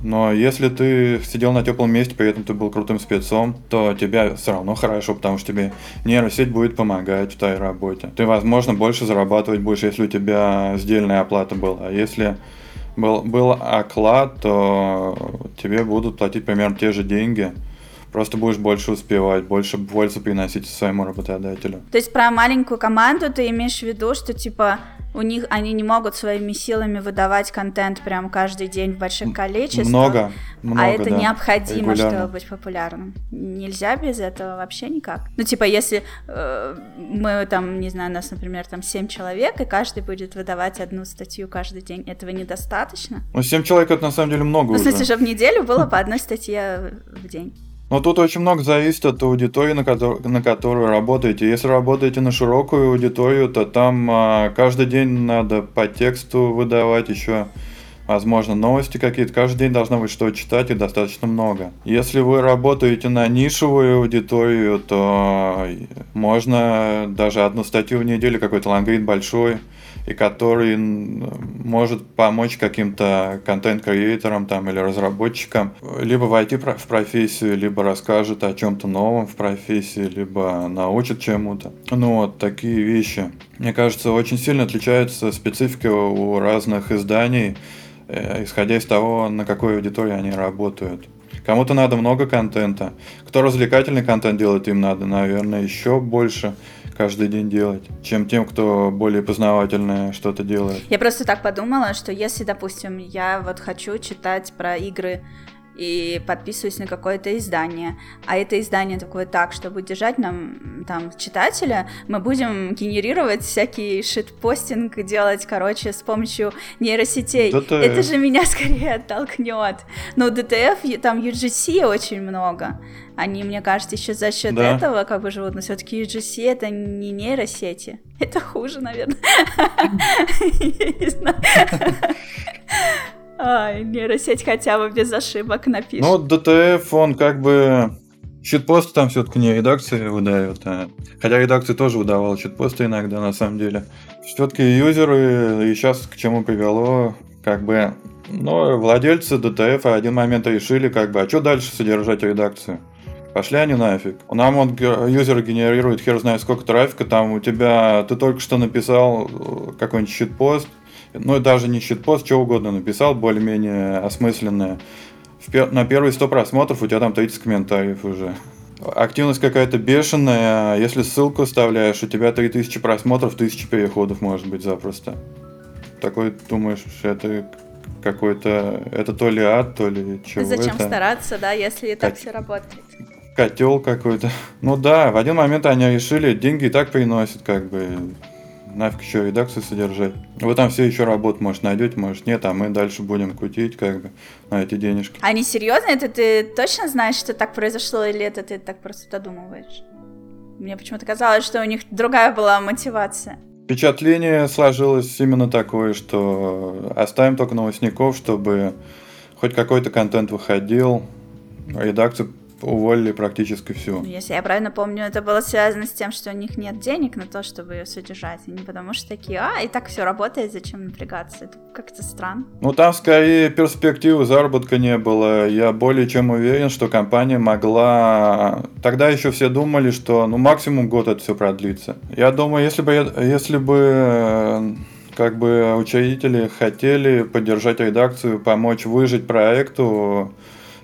Но если ты сидел на теплом месте, при этом ты был крутым спецом, то тебе все равно хорошо, потому что тебе нейросеть будет помогать в твоей работе. Ты, возможно, больше зарабатывать будешь, если у тебя сдельная оплата была. А если был, был оклад, то тебе будут платить примерно те же деньги. Просто будешь больше успевать, больше пользы приносить своему работодателю. То есть про маленькую команду ты имеешь в виду, что типа у них они не могут своими силами выдавать контент прям каждый день в больших количествах. Много, много А это да, необходимо, регулярно. чтобы быть популярным. Нельзя без этого вообще никак. Ну, типа, если э, мы там, не знаю, нас, например, там 7 человек, и каждый будет выдавать одну статью каждый день, этого недостаточно? Ну, 7 человек это на самом деле много Ну, в смысле, уже. в неделю было по одной статье в день. Но тут очень много зависит от аудитории, на, котор- на которую работаете. Если работаете на широкую аудиторию, то там а, каждый день надо по тексту выдавать еще, возможно, новости какие-то. Каждый день должно быть что читать и достаточно много. Если вы работаете на нишевую аудиторию, то можно даже одну статью в неделю, какой-то лангрид большой, и который может помочь каким-то контент-креаторам там или разработчикам либо войти в профессию, либо расскажет о чем-то новом в профессии, либо научит чему-то. Ну вот такие вещи. Мне кажется, очень сильно отличается специфика у разных изданий, э, исходя из того, на какой аудитории они работают. Кому-то надо много контента. Кто развлекательный контент делает, им надо, наверное, еще больше каждый день делать, чем тем, кто более познавательное что-то делает. Я просто так подумала, что если, допустим, я вот хочу читать про игры и подписываюсь на какое-то издание, а это издание такое так, чтобы держать нам там читателя, мы будем генерировать всякий шитпостинг, делать, короче, с помощью нейросетей. DTF. Это же меня скорее оттолкнет. Но DTF, и- там UGC очень много. Они, мне кажется, еще за счет Да. этого как бы живут, но все-таки UGC это не нейросети. Это хуже, наверное. Я не знаю. Ай, нейросеть хотя бы без ошибок напишет. Ну, DTF, он как бы... Щитпосты там все-таки не редакции выдают, а... хотя редакции тоже выдавал щитпосты иногда, на самом деле. Все-таки юзеры, и сейчас к чему привело, как бы, ну, владельцы ДТФ в один момент решили, как бы, а что дальше содержать редакцию? Пошли они нафиг. Нам он юзер генерирует хер знает сколько трафика, там у тебя, ты только что написал э, какой-нибудь щитпост, ну и даже не щитпост, что угодно написал, более-менее осмысленное. В на первые 100 просмотров у тебя там 30 комментариев уже. Активность какая-то бешеная, если ссылку вставляешь, у тебя 3000 просмотров, 1000 переходов может быть запросто. Такой думаешь, это какой-то, это то ли ад, то ли чего Зачем это стараться, да, если и так все работает? котел какой-то. Ну да, в один момент они решили, деньги и так приносят, как бы. Нафиг еще редакцию содержать. Вы там все еще работу, может, найдете, может, нет, а мы дальше будем кутить, как бы, на эти денежки. Они серьезно? Это ты точно знаешь, что так произошло, или это ты так просто додумываешь? Мне почему-то казалось, что у них другая была мотивация. Впечатление сложилось именно такое, что оставим только новостников, чтобы хоть какой-то контент выходил. Редакцию уволили практически всю. Ну, Если я правильно помню, это было связано с тем, что у них нет денег на то, чтобы ее содержать. И не потому что такие, а, и так все работает, зачем напрягаться? Это как-то странно. Ну, там скорее перспективы заработка не было. Я более чем уверен, что компания могла... Тогда еще все думали, что ну максимум год это все продлится. Я думаю, если бы, я- если бы как бы учредители хотели поддержать редакцию, помочь выжить проекту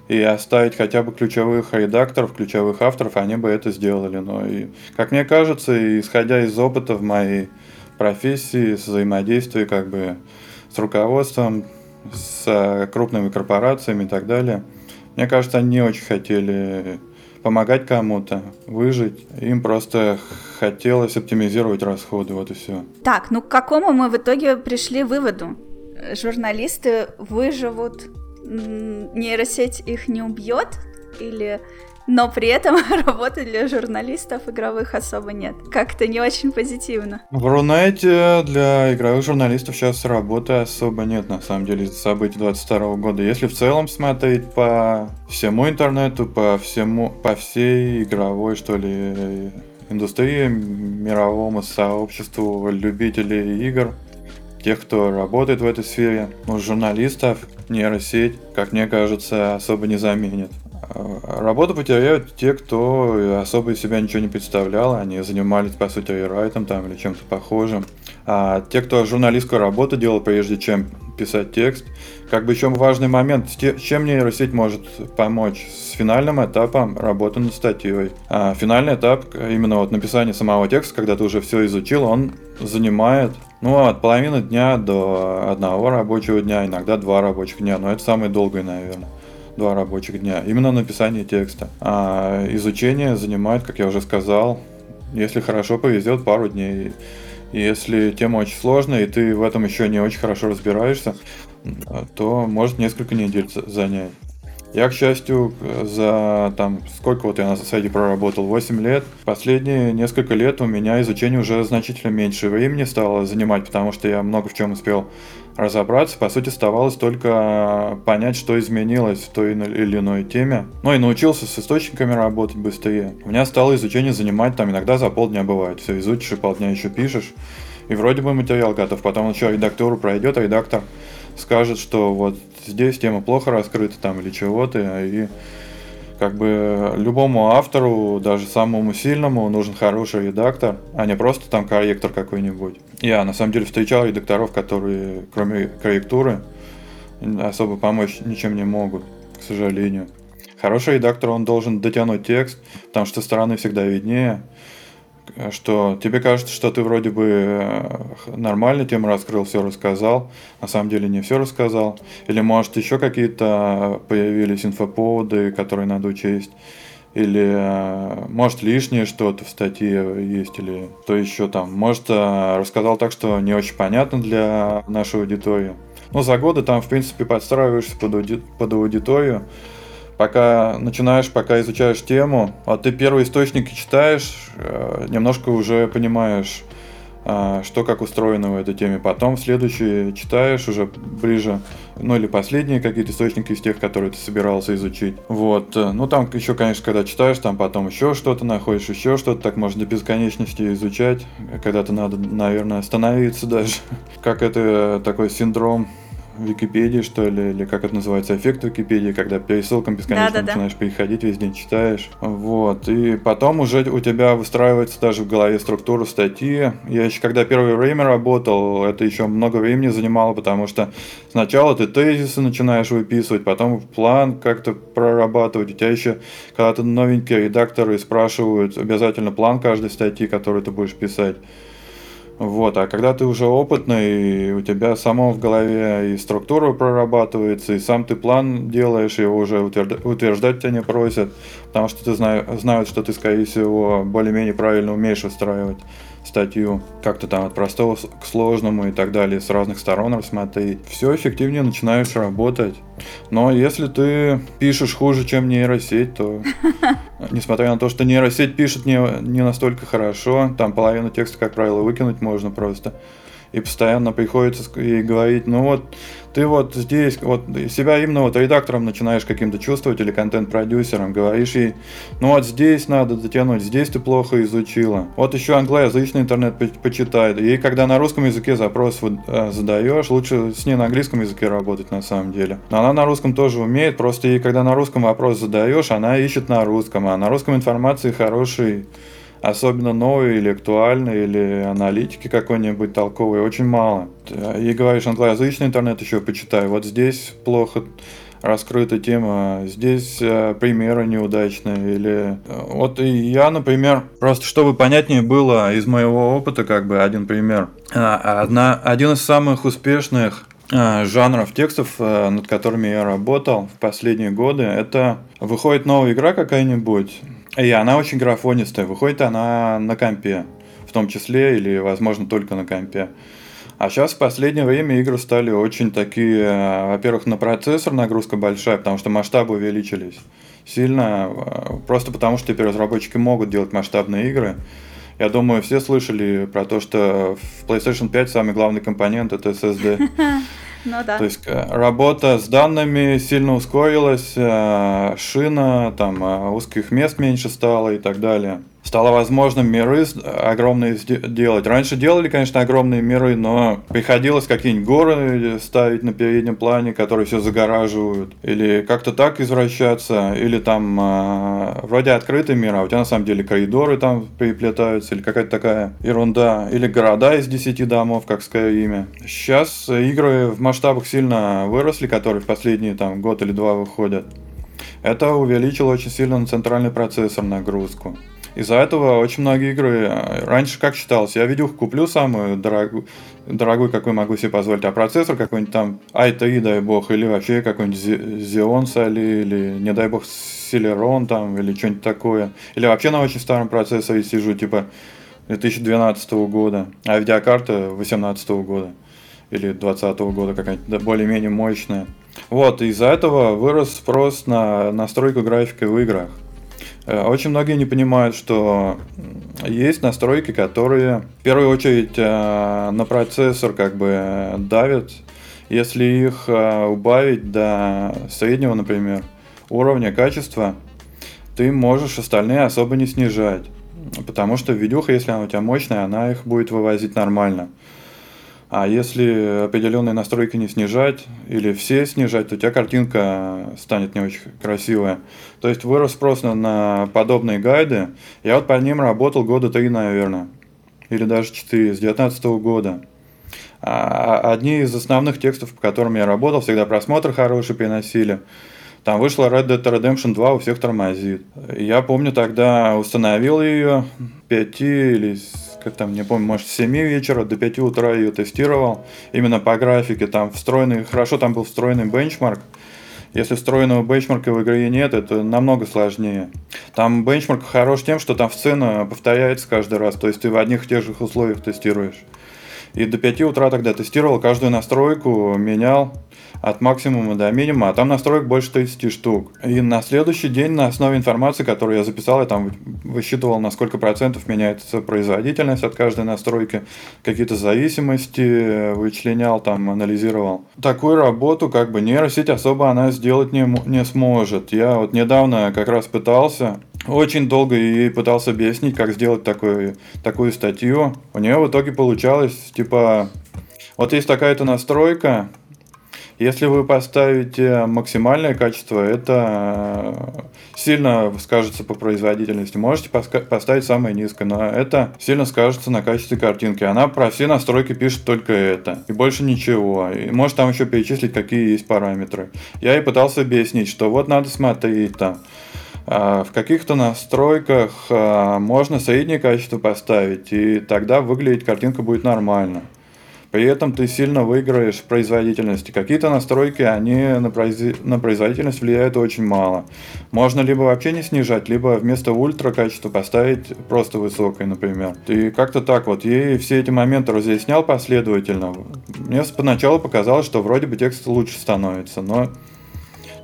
и оставить хотя бы ключевых редакторов, ключевых авторов, они бы это сделали. Но, и, как мне кажется, исходя из опыта в моей профессии, взаимодействия как бы с руководством, с э, крупными корпорациями и так далее. Мне кажется, они не очень хотели помогать кому-то, выжить. Им просто хотелось оптимизировать расходы, вот и все. Так, ну к какому мы в итоге пришли выводу? Журналисты выживут нейросеть их не убьет, или но при этом работы для журналистов игровых особо нет. Как-то не очень позитивно. В Рунете для игровых журналистов сейчас работы особо нет, на самом деле, из событий 22 года. Если в целом смотреть по всему интернету, по всему, по всей игровой, что ли, индустрии, мировому сообществу любителей игр, тех, кто работает в этой сфере, ну, журналистов, нейросеть, как мне кажется, особо не заменит. Работу потеряют те, кто особо из себя ничего не представлял, они занимались, по сути, рерайтом там или чем-то похожим. А те, кто журналистскую работу делал, прежде чем писать текст, как бы еще важный момент, чем нейросеть может помочь с финальным этапом работы над статьей. А финальный этап, именно вот написание самого текста, когда ты уже все изучил, он занимает ну, от половины дня до одного рабочего дня, иногда два рабочих дня, но это самый долгий, наверное два рабочих дня. Именно написание текста. А изучение занимает, как я уже сказал, если хорошо повезет, пару дней. Если тема очень сложная, и ты в этом еще не очень хорошо разбираешься, то может несколько недель занять. Я, к счастью, за там, сколько вот я на сайте проработал, 8 лет, последние несколько лет у меня изучение уже значительно меньше времени стало занимать, потому что я много в чем успел разобраться. По сути, оставалось только понять, что изменилось в той или иной теме. Ну и научился с источниками работать быстрее. У меня стало изучение занимать там иногда за полдня бывает. Все изучишь и полдня еще пишешь. И вроде бы материал готов. Потом еще редактору пройдет, а редактор скажет, что вот здесь тема плохо раскрыта там или чего-то. И как бы любому автору, даже самому сильному, нужен хороший редактор, а не просто там корректор какой-нибудь. Я на самом деле встречал редакторов, которые кроме корректуры особо помочь ничем не могут, к сожалению. Хороший редактор, он должен дотянуть текст, потому что стороны всегда виднее что тебе кажется, что ты вроде бы э, нормально тему раскрыл, все рассказал, на самом деле не все рассказал. Или может еще какие-то появились инфоповоды, которые надо учесть. Или э, может лишнее что-то в статье есть, или то еще там. Может э, рассказал так, что не очень понятно для нашей аудитории. Но за годы там, в принципе, подстраиваешься под, ауди- под аудиторию пока начинаешь, пока изучаешь тему, а ты первые источники читаешь, э, немножко уже понимаешь, э, что как устроено в этой теме. Потом следующие читаешь уже ближе, ну или последние какие-то источники из тех, которые ты собирался изучить. Вот. Ну там еще, конечно, когда читаешь, там потом еще что-то находишь, еще что-то, так можно до бесконечности изучать. Когда-то надо, наверное, остановиться даже. Как это такой синдром Википедии, что ли, или как это называется, эффект Википедии, когда пересылкам бесконечно да, да, начинаешь да. переходить, весь день читаешь. Вот. И потом уже у тебя выстраивается даже в голове структура статьи. Я еще когда первое время работал, это еще много времени занимало, потому что сначала ты тезисы начинаешь выписывать, потом план как-то прорабатывать. У тебя еще, когда ты новенький редактор и спрашивают обязательно план каждой статьи, которую ты будешь писать. Вот, а когда ты уже опытный, у тебя само в голове и структура прорабатывается, и сам ты план делаешь, его уже утверждать тебя не просят, потому что ты знают, что ты, скорее всего, более-менее правильно умеешь устраивать статью, как-то там от простого к сложному и так далее, с разных сторон рассмотреть. Все эффективнее начинаешь работать. Но если ты пишешь хуже, чем нейросеть, то несмотря на то, что нейросеть пишет не, не настолько хорошо, там половину текста, как правило, выкинуть можно просто. И постоянно приходится ей говорить, ну вот, ты вот здесь, вот себя именно вот редактором начинаешь каким-то чувствовать или контент-продюсером, говоришь ей, ну вот здесь надо дотянуть, здесь ты плохо изучила. Вот еще англоязычный интернет почитает. И когда на русском языке запрос э, задаешь, лучше с ней на английском языке работать на самом деле. Но она на русском тоже умеет, просто ей когда на русском вопрос задаешь, она ищет на русском, а на русском информации хороший особенно новые или актуальные, или аналитики какой-нибудь толковые, очень мало. И говоришь, англоязычный интернет еще почитай. Вот здесь плохо раскрыта тема, здесь э, примеры неудачные. Или э, вот я, например, просто чтобы понятнее было из моего опыта, как бы один пример. А, одна, один из самых успешных э, жанров текстов, над которыми я работал в последние годы, это выходит новая игра какая-нибудь, и она очень графонистая. Выходит она на компе, в том числе, или, возможно, только на компе. А сейчас в последнее время игры стали очень такие, э, во-первых, на процессор нагрузка большая, потому что масштабы увеличились сильно, э, просто потому что теперь разработчики могут делать масштабные игры. Я думаю, все слышали про то, что в PlayStation 5 самый главный компонент это SSD. Ну да. То есть э, работа с данными сильно ускорилась, шина, там узких мест меньше стало и так далее стало возможным миры огромные делать. Раньше делали, конечно, огромные миры, но приходилось какие-нибудь горы ставить на переднем плане, которые все загораживают, или как-то так извращаться, или там э, вроде открытый мир, а у тебя на самом деле коридоры там переплетаются, или какая-то такая ерунда, или города из 10 домов, как имя. Сейчас игры в масштабах сильно выросли, которые в последние там год или два выходят. Это увеличило очень сильно на центральный процессор нагрузку. Из-за этого очень многие игры... А, раньше как считалось? Я видюху куплю самую дорогую, дорогую, какой могу себе позволить, а процессор какой-нибудь там i3, дай бог, или вообще какой-нибудь Xeon Sali, или, не дай бог, Celeron там, или что-нибудь такое. Или вообще на очень старом процессоре сижу, типа 2012 года, а видеокарта 2018 года или 2020 года какая-нибудь более-менее мощная. Вот, из-за этого вырос спрос на настройку графики в играх. Э, очень многие не понимают, что есть настройки, которые в первую очередь э, на процессор как бы давят. Если их э, убавить до среднего, например, уровня качества, ты можешь остальные особо не снижать. Потому что видюха, если она у тебя мощная, она их будет вывозить нормально. А если определенные настройки не снижать или все снижать, то у тебя картинка станет не очень красивая. То есть вырос спрос на подобные гайды. Я вот по ним работал года три, наверное. Или даже четыре, с 2019 года. А, а одни из основных текстов, по которым я работал, всегда просмотр хороший приносили. Там вышла Red Dead Redemption 2, у всех тормозит. Я помню, тогда установил ее 5 или как там, не помню, может, с 7 вечера до 5 утра ее тестировал. Именно по графике, там встроенный, хорошо там был встроенный бенчмарк. Если встроенного бенчмарка в игре нет, это намного сложнее. Там бенчмарк хорош тем, что там сцена повторяется каждый раз, то есть ты в одних и тех же условиях тестируешь. И до 5 утра тогда тестировал каждую настройку, менял от максимума до минимума, а там настроек больше 30 штук. И на следующий день на основе информации, которую я записал, я там высчитывал, на сколько процентов меняется производительность от каждой настройки, какие-то зависимости вычленял, там анализировал. Такую работу как бы нейросеть особо она сделать не, не сможет. Я вот недавно как раз пытался, очень долго ей пытался объяснить, как сделать такую, такую статью. У нее в итоге получалось, типа, вот есть такая-то настройка, если вы поставите максимальное качество, это сильно скажется по производительности. Можете поставить самое низкое, но это сильно скажется на качестве картинки. Она про все настройки пишет только это. И больше ничего. И может там еще перечислить, какие есть параметры. Я и пытался объяснить, что вот надо смотреть там. А, в каких-то настройках а, можно среднее качество поставить, и тогда выглядеть картинка будет нормально. При этом ты сильно выиграешь в производительности. Какие-то настройки, они на, произ... на производительность влияют очень мало. Можно либо вообще не снижать, либо вместо ультра качества поставить просто высокое, например. И как-то так вот. Ей все эти моменты разъяснял последовательно. Мне поначалу показалось, что вроде бы текст лучше становится, но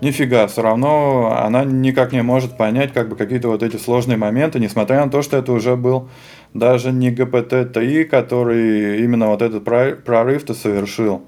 нифига, все равно она никак не может понять как бы какие-то вот эти сложные моменты, несмотря на то, что это уже был даже не GPT-3, который именно вот этот прорыв-то совершил,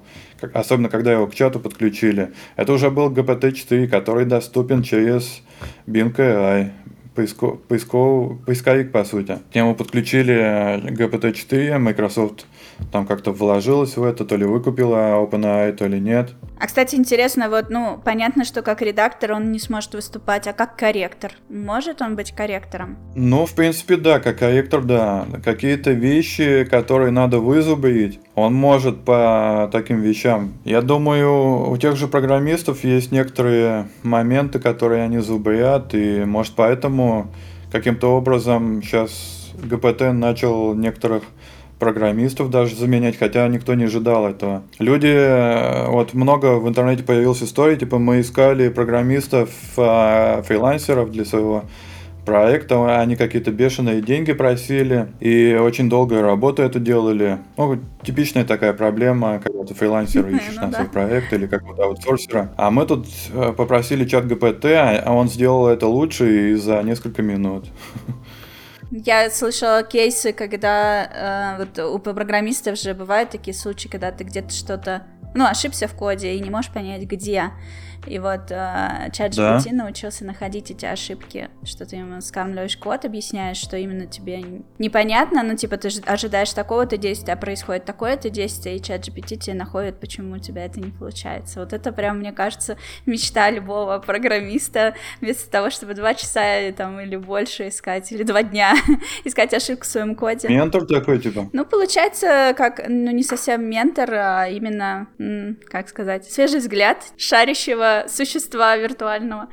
особенно когда его к чату подключили. Это уже был GPT-4, который доступен через Bing AI, поиско, поиско, поисковик по сути. К нему подключили GPT-4, Microsoft там как-то вложилась в это, то ли выкупила OpenAI, то ли нет. А, кстати, интересно, вот, ну, понятно, что как редактор он не сможет выступать, а как корректор? Может он быть корректором? Ну, в принципе, да, как корректор, да. Какие-то вещи, которые надо вызубрить, он может по таким вещам. Я думаю, у тех же программистов есть некоторые моменты, которые они зубрят, и, может, поэтому каким-то образом сейчас ГПТ начал некоторых программистов даже заменять, хотя никто не ожидал этого. Люди, э, вот много в интернете появилась история, типа мы искали программистов, а, фрилансеров для своего проекта, они какие-то бешеные деньги просили и очень долгую работу это делали. Ну, типичная такая проблема, когда ты фрилансер ищешь ну на свой проект или какого-то аутсорсера. А мы тут э, попросили чат ГПТ, а он сделал это лучше и за несколько минут. Я слышала кейсы, когда э, вот у программистов же бывают такие случаи, когда ты где-то что-то, ну, ошибся в коде и не можешь понять, где. И вот э, чат GPT да. научился находить эти ошибки, что ты ему скармливаешь код, объясняешь, что именно тебе непонятно, но типа ты ожидаешь такого-то действия, а происходит такое-то действие, и чат GPT тебе находит, почему у тебя это не получается. Вот это прям, мне кажется, мечта любого программиста, вместо того, чтобы два часа там или больше искать, или два дня искать ошибку в своем коде. Ментор такой, типа? Ну, получается, как, ну, не совсем ментор, а именно, как сказать, свежий взгляд шарящего существа виртуального,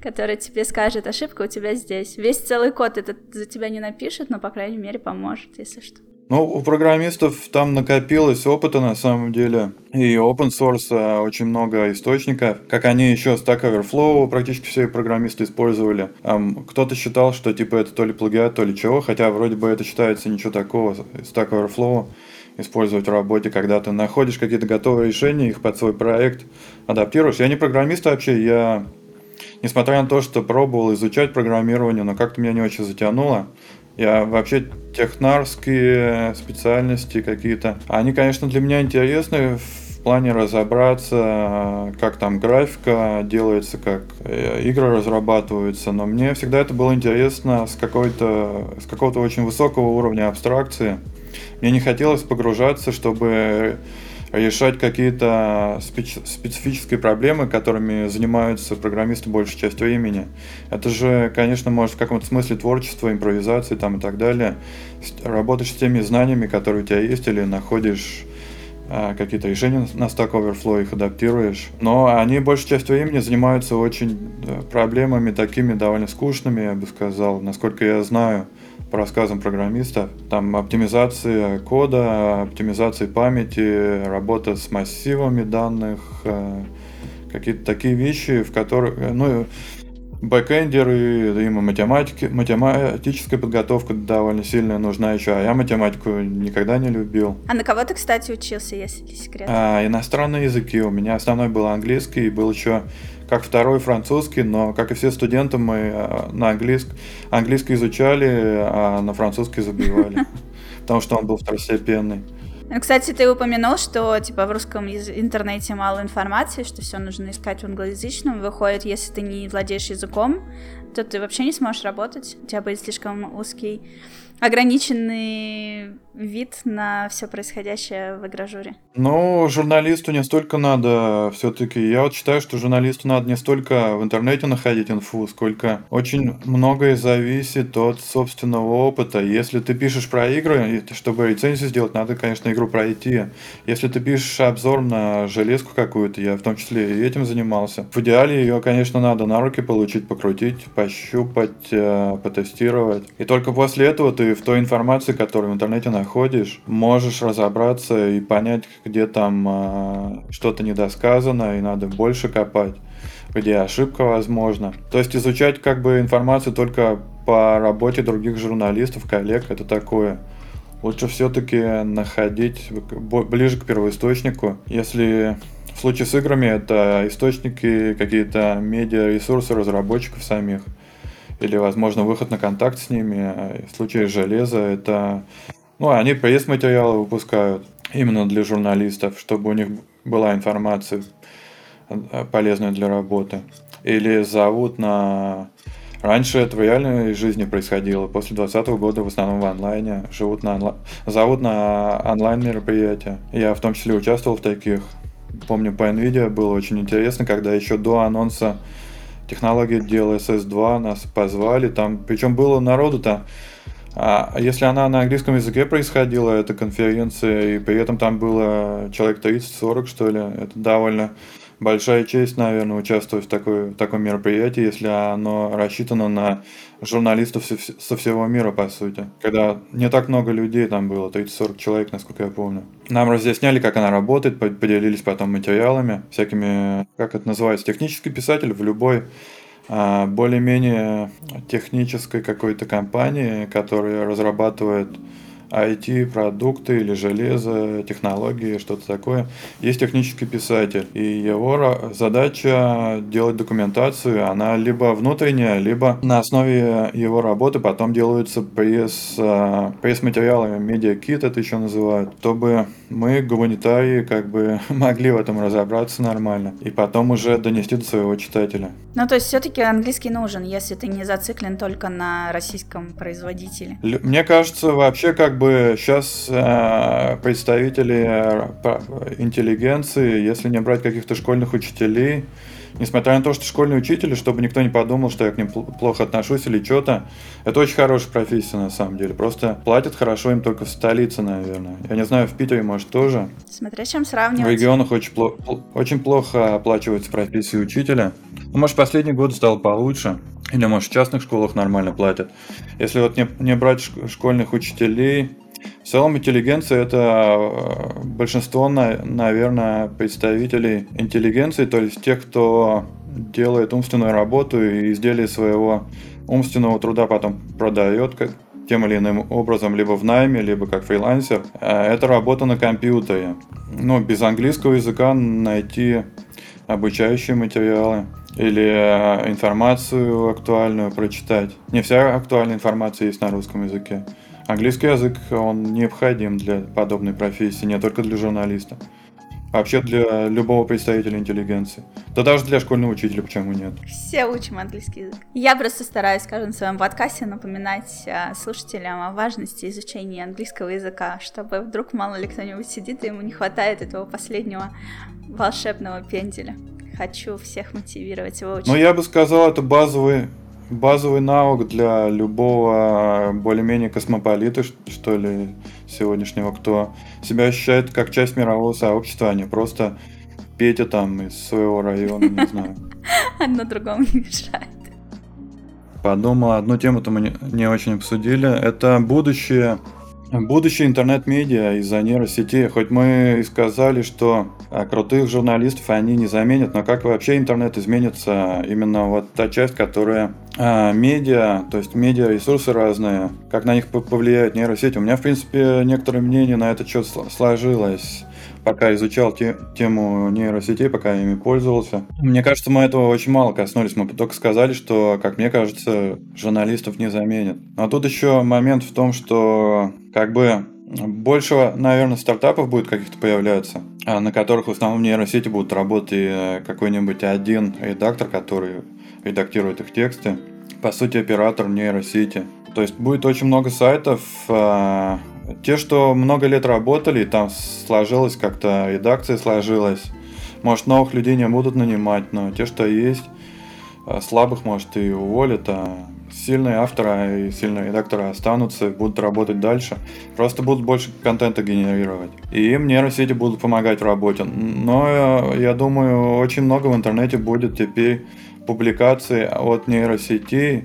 который тебе скажет, ошибка у тебя здесь. Весь целый код этот за тебя не напишет, но, по крайней мере, поможет, если что. Ну, у программистов там накопилось опыта на самом деле. И open source а, очень много источников. Как они еще Stack Overflow практически все программисты использовали. Кто-то считал, что типа это то ли плагиат, то ли чего, хотя вроде бы это считается ничего такого. Stack Overflow использовать в работе, когда ты находишь какие-то готовые решения, их под свой проект адаптируешь. Я не программист вообще, я, несмотря на то, что пробовал изучать программирование, но как-то меня не очень затянуло. Я вообще технарские специальности какие-то, они, конечно, для меня интересны в плане разобраться, как там графика делается, как э, игры разрабатываются, но мне всегда это было интересно с, какой-то, с какого-то очень высокого уровня абстракции. Мне не хотелось погружаться, чтобы решать какие-то специфические проблемы, которыми занимаются программисты большей частью времени. Это же, конечно, может в каком-то смысле творчество, импровизации там и так далее. Работаешь с теми знаниями, которые у тебя есть, или находишь а, какие-то решения на Stack Overflow, их адаптируешь. Но они большей частью времени занимаются очень проблемами такими довольно скучными, я бы сказал, насколько я знаю по рассказам программистов. Там оптимизация кода, оптимизация памяти, работа с массивами данных, э, какие-то такие вещи, в которых, э, ну, бэкэндеры, им математики, математическая подготовка довольно сильная нужна еще, а я математику никогда не любил. А на кого ты, кстати, учился, если не секрет? А, иностранные языки. У меня основной был английский, и был еще как второй французский, но, как и все студенты, мы э, на английск... английский изучали, а на французский забивали, потому что он был второстепенный. Ну, кстати, ты упомянул, что типа в русском интернете мало информации, что все нужно искать в англоязычном. Выходит, если ты не владеешь языком, то ты вообще не сможешь работать. У тебя будет слишком узкий ограниченный вид на все происходящее в игражуре. Ну, журналисту не столько надо все-таки. Я вот считаю, что журналисту надо не столько в интернете находить инфу, сколько очень многое зависит от собственного опыта. Если ты пишешь про игры, чтобы рецензию сделать, надо, конечно, игру пройти. Если ты пишешь обзор на железку какую-то, я в том числе и этим занимался. В идеале ее, конечно, надо на руки получить, покрутить, пощупать, э, потестировать. И только после этого ты в той информации, которую в интернете находишь, можешь разобраться и понять, где там э, что-то недосказано, и надо больше копать, где ошибка возможна. То есть изучать как бы информацию только по работе других журналистов, коллег, это такое. Лучше все-таки находить ближе к первоисточнику. Если в случае с играми это источники, какие-то медиа, ресурсы разработчиков самих – или, возможно, выход на контакт с ними. В случае железа это... Ну, они пресс-материалы выпускают именно для журналистов, чтобы у них была информация полезная для работы. Или зовут на... Раньше это в реальной жизни происходило. После 2020 года в основном в онлайне. Живут на онла... Зовут на онлайн-мероприятия. Я в том числе участвовал в таких. Помню, по NVIDIA было очень интересно, когда еще до анонса технологии DLSS 2 нас позвали, там, причем было народу-то, а если она на английском языке происходила, эта конференция, и при этом там было человек 30-40, что ли, это довольно большая честь, наверное, участвовать в, такой, в таком мероприятии, если оно рассчитано на журналистов со всего мира, по сути. Когда не так много людей там было, 30-40 человек, насколько я помню. Нам разъясняли, как она работает, поделились потом материалами, всякими, как это называется, технический писатель в любой более-менее технической какой-то компании, которая разрабатывает IT-продукты или железо, технологии, что-то такое. Есть технический писатель, и его задача делать документацию, она либо внутренняя, либо на основе его работы потом делаются пресс, а, пресс-материалы, медиакит это еще называют, чтобы мы, гуманитарии, как бы могли в этом разобраться нормально и потом уже донести до своего читателя. Ну, то есть все-таки английский нужен, если ты не зациклен только на российском производителе. Мне кажется, вообще как бы сейчас э, представители э, интеллигенции, если не брать каких-то школьных учителей, несмотря на то, что школьные учители, чтобы никто не подумал, что я к ним плохо отношусь или что-то, это очень хорошая профессия на самом деле. Просто платят хорошо им только в столице, наверное. Я не знаю, в Питере, может, тоже. Смотря чем сравнивать. В регионах очень, плохо, очень плохо оплачивается профессия учителя. Ну, может, последние годы стало получше. Или, может, в частных школах нормально платят. Если вот не, не брать школьных учителей, в целом интеллигенция это э, большинство, наверное, представителей интеллигенции, то есть тех, кто делает умственную работу и изделие своего умственного труда потом продает как тем или иным образом, либо в найме, либо как фрилансер. Э, это работа на компьютере. Ну, без английского языка найти обучающие материалы или э, информацию актуальную прочитать. Не вся актуальная информация есть на русском языке. Английский язык, он необходим для подобной профессии, не только для журналиста. Вообще для любого представителя интеллигенции. Да даже для школьного учителя почему нет. Все учим английский язык. Я просто стараюсь, скажем, в своем подкасте напоминать а, слушателям о важности изучения английского языка, чтобы вдруг мало ли кто-нибудь сидит, и ему не хватает этого последнего волшебного пенделя. Хочу всех мотивировать его учить. Ну, я бы сказал, это базовый базовый навык для любого более-менее космополита, что ли, сегодняшнего, кто себя ощущает как часть мирового сообщества, а не просто Петя там из своего района, не знаю. Одно другому не мешает. Подумал, одну тему-то мы не, не очень обсудили. Это будущее Будущее интернет-медиа из-за нейросетей, хоть мы и сказали, что а, крутых журналистов они не заменят, но как вообще интернет изменится именно вот та часть, которая а, медиа, то есть медиа-ресурсы разные, как на них повлияет нейросеть. У меня, в принципе, некоторое мнение на это счет сложилось пока изучал те, тему нейросетей, пока ими пользовался. Мне кажется, мы этого очень мало коснулись. Мы только сказали, что, как мне кажется, журналистов не заменят. А тут еще момент в том, что как бы больше, наверное, стартапов будет каких-то появляться, а на которых в основном нейросети будут работать и э, какой-нибудь один редактор, который редактирует их тексты. По сути, оператор нейросети. То есть будет очень много сайтов, а, те, что много лет работали, там сложилось как-то, редакция сложилась. Может, новых людей не будут нанимать, но те, что есть, а, слабых, может, и уволят, а сильные авторы и сильные редакторы останутся, будут работать дальше. Просто будут больше контента генерировать. И им нейросети будут помогать в работе. Но я думаю, очень много в интернете будет теперь публикаций от нейросетей,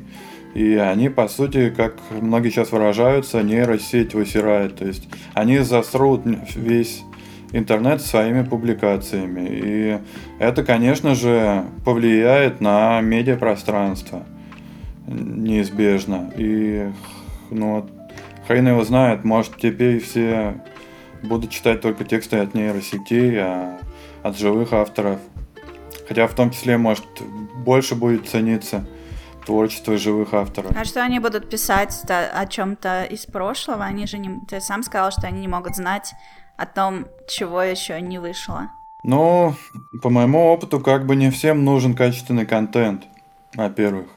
и они, по сути, как многие сейчас выражаются, нейросеть высирает. То есть они засрут весь интернет своими публикациями. И это, конечно же, повлияет на медиапространство. Неизбежно. И, ну, хрен его знает, может, теперь все будут читать только тексты от нейросетей, а от живых авторов. Хотя в том числе, может, больше будет цениться – творчество живых авторов. А что они будут писать о чем-то из прошлого? Они же не... Ты сам сказал, что они не могут знать о том, чего еще не вышло. Ну, по моему опыту, как бы не всем нужен качественный контент, во-первых.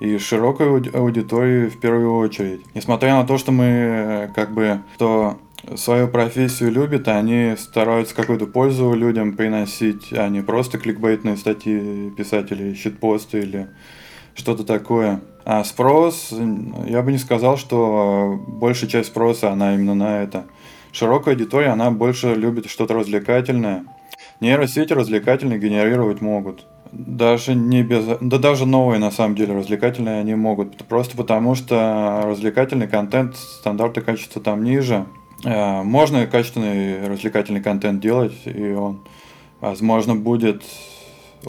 И широкой аудитории в первую очередь. Несмотря на то, что мы как бы кто свою профессию любят, они стараются какую-то пользу людям приносить, а не просто кликбейтные статьи писать или щитпосты или что-то такое. А спрос, я бы не сказал, что большая часть спроса, она именно на это. Широкая аудитория, она больше любит что-то развлекательное. Нейросети развлекательные генерировать могут. Даже не без... Да даже новые, на самом деле, развлекательные они могут. Просто потому, что развлекательный контент, стандарты качества там ниже. Э, можно качественный развлекательный контент делать, и он, возможно, будет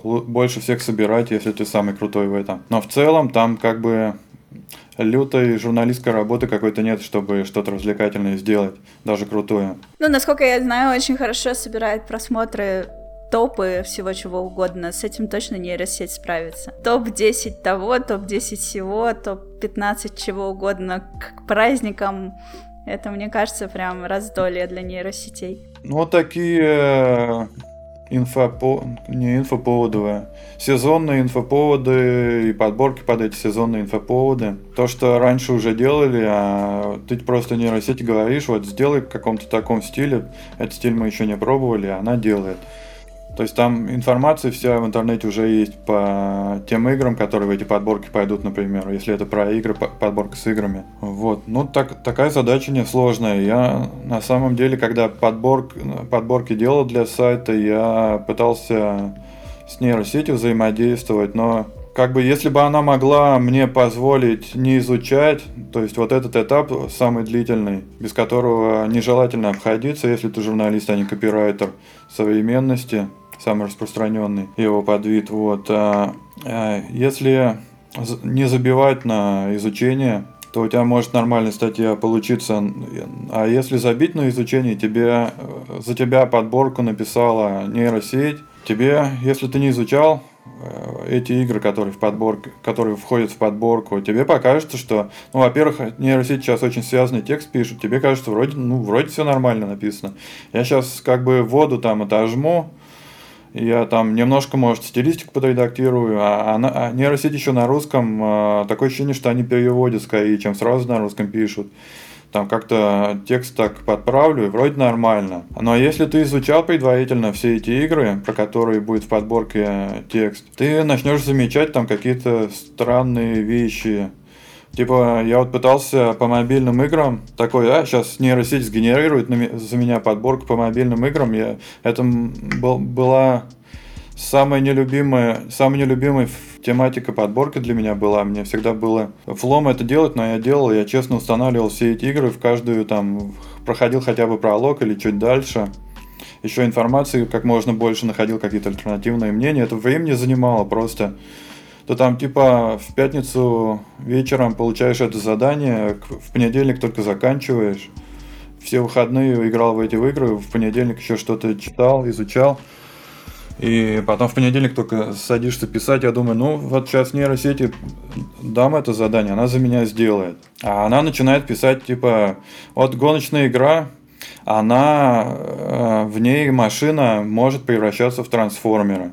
больше всех собирать, если ты самый крутой в этом. Но в целом там как бы лютой журналистской работы какой-то нет, чтобы что-то развлекательное сделать, даже крутое. Ну, насколько я знаю, очень хорошо собирает просмотры топы всего чего угодно. С этим точно нейросеть справится. Топ-10 того, топ-10 всего, топ-15 чего угодно к праздникам. Это, мне кажется, прям раздолье для нейросетей. Ну, такие э, инфопо... не инфоповоды, сезонные инфоповоды и подборки под эти сезонные инфоповоды. То, что раньше уже делали, а ты просто нейросети говоришь, вот сделай в каком-то таком стиле, этот стиль мы еще не пробовали, а она делает. То есть там информация вся в интернете уже есть по тем играм, которые в эти подборки пойдут, например, если это про игры, подборка с играми. Вот. Ну, так, такая задача несложная. Я на самом деле, когда подборк, подборки делал для сайта, я пытался с нейросетью взаимодействовать, но как бы если бы она могла мне позволить не изучать, то есть вот этот этап самый длительный, без которого нежелательно обходиться, если ты журналист, а не копирайтер современности, самый распространенный его подвид. Вот. А, а, если не забивать на изучение, то у тебя может нормальная статья получиться. А если забить на изучение, тебе, за тебя подборку написала нейросеть. Тебе, если ты не изучал э, эти игры, которые в подборке, которые входят в подборку, тебе покажется, что, ну, во-первых, нейросеть сейчас очень связанный текст пишет, тебе кажется, вроде, ну, вроде все нормально написано. Я сейчас как бы воду там отожму, я там немножко, может, стилистику подредактирую, а, она, а нейросеть еще на русском, а, такое ощущение, что они переводят скорее, чем сразу на русском пишут. Там как-то текст так подправлю, и вроде нормально. Но если ты изучал предварительно все эти игры, про которые будет в подборке текст, ты начнешь замечать там какие-то странные вещи, Типа, я вот пытался по мобильным играм, такой, а, сейчас нейросеть сгенерирует за меня подборку по мобильным играм. Я, это был, была самая нелюбимая, самая нелюбимая тематика подборки для меня была. Мне всегда было флом это делать, но я делал, я честно устанавливал все эти игры, в каждую там проходил хотя бы пролог или чуть дальше. Еще информации как можно больше находил какие-то альтернативные мнения. Это времени занимало просто то там типа в пятницу вечером получаешь это задание, в понедельник только заканчиваешь. Все выходные играл в эти игры, в понедельник еще что-то читал, изучал. И потом в понедельник только садишься писать, я думаю, ну вот сейчас нейросети дам это задание, она за меня сделает. А она начинает писать, типа, вот гоночная игра, она, э, в ней машина может превращаться в трансформера.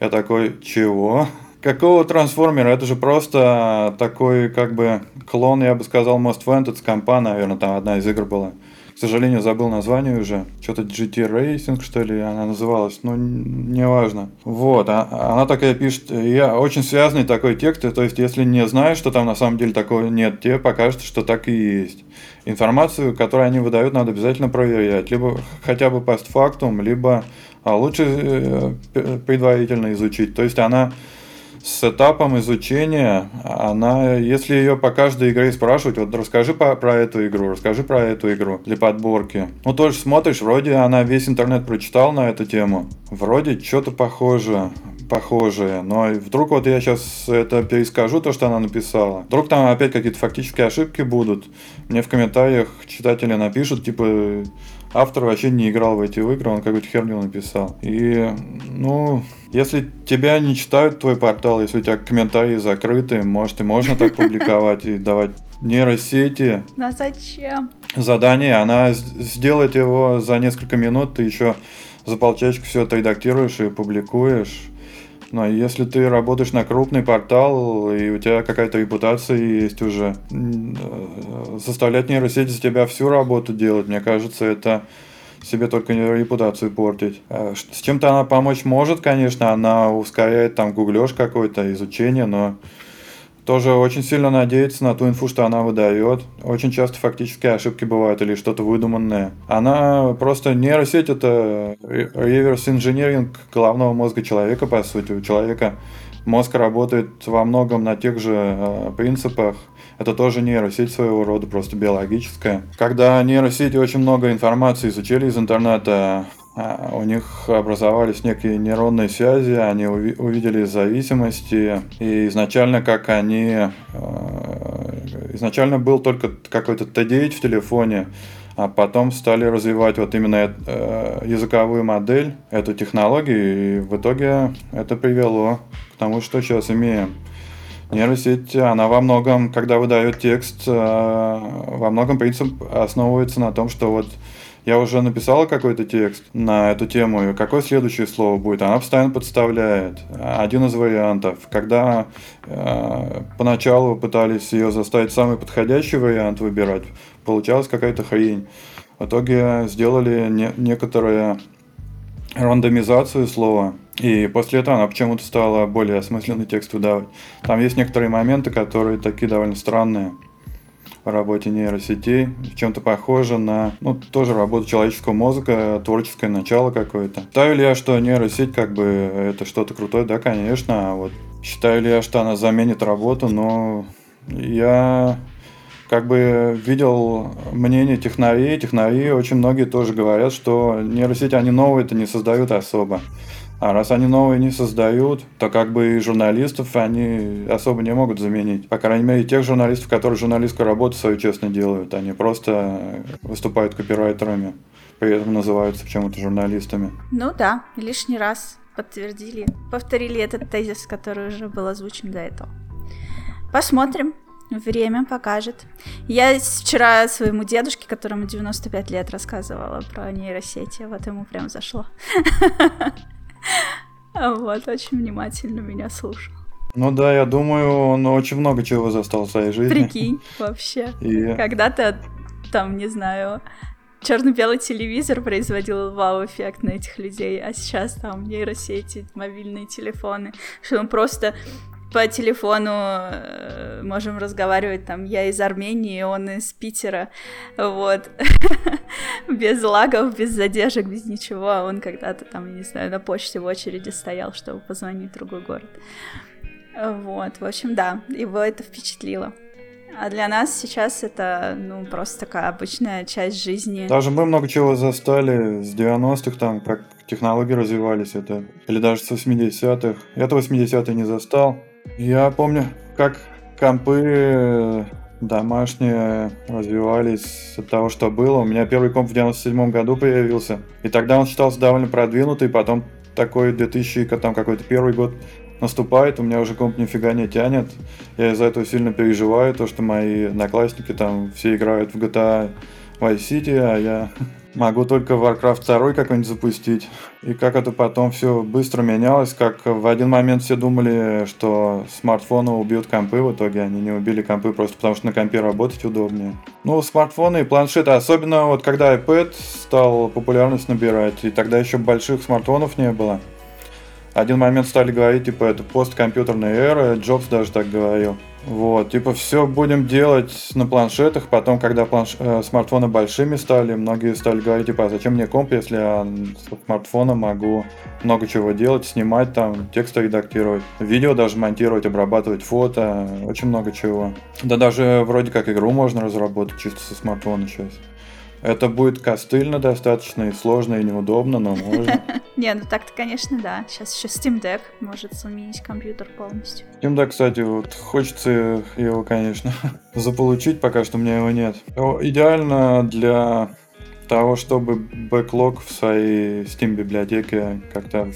Я такой, чего? Какого трансформера? Это же просто такой, как бы, клон, я бы сказал, Most Wanted с компа, наверное, там одна из игр была. К сожалению, забыл название уже. Что-то GT Racing, что ли, она называлась. Ну, неважно. Вот, а, она такая пишет, я очень связанный такой текст, то есть, если не знаешь, что там на самом деле такого нет, тебе покажется, что так и есть. Информацию, которую они выдают, надо обязательно проверять. Либо хотя бы постфактум, либо а лучше э, предварительно изучить. То есть, она с этапом изучения, она, если ее по каждой игре спрашивать, вот расскажи по, про эту игру, расскажи про эту игру для подборки. Ну, тоже смотришь, вроде она весь интернет прочитал на эту тему, вроде что-то похоже, похожее. Но вдруг вот я сейчас это перескажу, то, что она написала. Вдруг там опять какие-то фактические ошибки будут. Мне в комментариях читатели напишут, типа, автор вообще не играл в эти игры, он какую-то херню написал. И, ну, если тебя не читают твой портал, если у тебя комментарии закрыты, может и можно так публиковать и давать нейросети. Но зачем? Задание, она сделает его за несколько минут, ты еще за полчасика все отредактируешь и публикуешь. Но если ты работаешь на крупный портал, и у тебя какая-то репутация есть уже, э, заставлять нейросеть за тебя всю работу делать, мне кажется, это себе только репутацию портить. Э, с чем-то она помочь может, конечно, она ускоряет там гуглеж какой-то, изучение, но тоже очень сильно надеется на ту инфу, что она выдает. Очень часто фактические ошибки бывают или что-то выдуманное. Она просто нейросеть это реверс инженеринг головного мозга человека, по сути. У человека мозг работает во многом на тех же э, принципах. Это тоже нейросеть своего рода, просто биологическая. Когда нейросети очень много информации изучили из интернета, у них образовались некие нейронные связи, они увидели зависимости, и изначально как они... А, изначально был только какой-то T9 в телефоне, а потом стали развивать вот именно э, языковую модель, эту технологию, и в итоге это привело к тому, что сейчас имеем. Нейросеть, она во многом, когда выдает текст, э, во многом принцип основывается на том, что вот я уже написала какой-то текст на эту тему, и какое следующее слово будет, она постоянно подставляет. Один из вариантов. Когда э, поначалу пытались ее заставить самый подходящий вариант выбирать, получалась какая-то хрень. В итоге сделали не, некоторые рандомизацию слова, и после этого она почему-то стала более осмысленный текст выдавать. Там есть некоторые моменты, которые такие довольно странные по работе нейросетей, в чем-то похоже на, ну, тоже работу человеческого мозга, творческое начало какое-то. Считаю ли я, что нейросеть как бы это что-то крутое? Да, конечно. А вот считаю ли я, что она заменит работу? Но я как бы видел мнение технарей. Технари очень многие тоже говорят, что нейросети, они новые-то не создают особо. А раз они новые не создают, то как бы и журналистов они особо не могут заменить. По крайней мере, тех журналистов, которые журналистскую работу свою честно делают. Они просто выступают копирайтерами, при этом называются почему-то журналистами. Ну да, лишний раз подтвердили, повторили этот тезис, который уже был озвучен до этого. Посмотрим, Время покажет. Я вчера своему дедушке, которому 95 лет, рассказывала про нейросети. Вот ему прям зашло. Вот, очень внимательно меня слушал. Ну да, я думаю, он очень много чего застал в своей жизни. Прикинь, вообще. И... Когда-то, там, не знаю, черно-белый телевизор производил вау-эффект на этих людей, а сейчас там нейросети, мобильные телефоны, что он просто по телефону э, можем разговаривать, там, я из Армении, он из Питера, вот, без лагов, без задержек, без ничего, а он когда-то там, я не знаю, на почте в очереди стоял, чтобы позвонить в другой город. Вот, в общем, да, его это впечатлило. А для нас сейчас это, ну, просто такая обычная часть жизни. Даже мы много чего застали с 90-х, там, как технологии развивались, это, или даже с 80-х. Я-то 80-е не застал. Я помню, как компы э, домашние развивались от того, что было. У меня первый комп в 97 году появился. И тогда он считался довольно продвинутый. Потом такой 2000, там какой-то первый год наступает, у меня уже комп нифига не тянет. Я из-за этого сильно переживаю, то, что мои одноклассники там все играют в GTA Vice City, а я Могу только Warcraft 2 какой-нибудь запустить. И как это потом все быстро менялось, как в один момент все думали, что смартфоны убьют компы, в итоге они не убили компы просто потому, что на компе работать удобнее. Ну, смартфоны и планшеты, особенно вот когда iPad стал популярность набирать, и тогда еще больших смартфонов не было. Один момент стали говорить, типа, это посткомпьютерная эра, Джобс даже так говорил. Вот, типа, все будем делать на планшетах. Потом, когда планш... э, смартфоны большими стали, многие стали говорить, типа, а зачем мне комп, если я с смартфона могу много чего делать, снимать там, тексты редактировать, видео даже монтировать, обрабатывать фото, очень много чего. Да даже вроде как игру можно разработать чисто со смартфона сейчас. Это будет костыльно достаточно и сложно, и неудобно, но можно. Не, ну так-то, конечно, да. Сейчас еще Steam Deck может заменить компьютер полностью. Steam Deck, кстати, вот хочется его, конечно, заполучить, пока что у меня его нет. Идеально для того, чтобы бэклог в своей Steam библиотеке как-то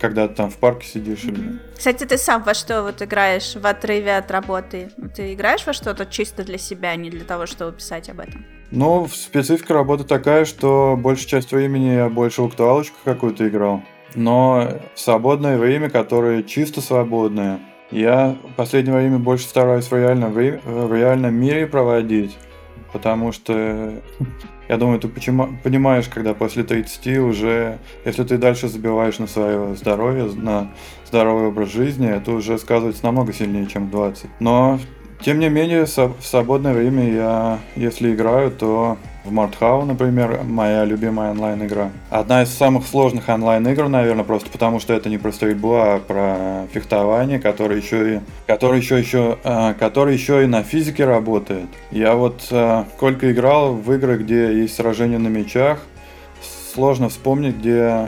когда ты там в парке сидишь. Или... Кстати, ты сам во что вот играешь в отрыве от работы? Ты играешь во что-то чисто для себя, а не для того, чтобы писать об этом? Ну, специфика работы такая, что большую часть времени я больше в актуалочку какую-то играл. Но в свободное время, которое чисто свободное, я в последнее время больше стараюсь в реальном, время, в реальном мире проводить. Потому что, я думаю, ты понимаешь, когда после 30 уже, если ты дальше забиваешь на свое здоровье, на здоровый образ жизни, это уже сказывается намного сильнее, чем в 20. Но тем не менее, в свободное время я, если играю, то в Мартхау, например, моя любимая онлайн-игра. Одна из самых сложных онлайн-игр, наверное, просто потому что это не про стрельбу, а про фехтование, которое еще и, который еще, еще, э, который еще и на физике работает. Я вот э, сколько играл в игры, где есть сражения на мечах, сложно вспомнить, где э,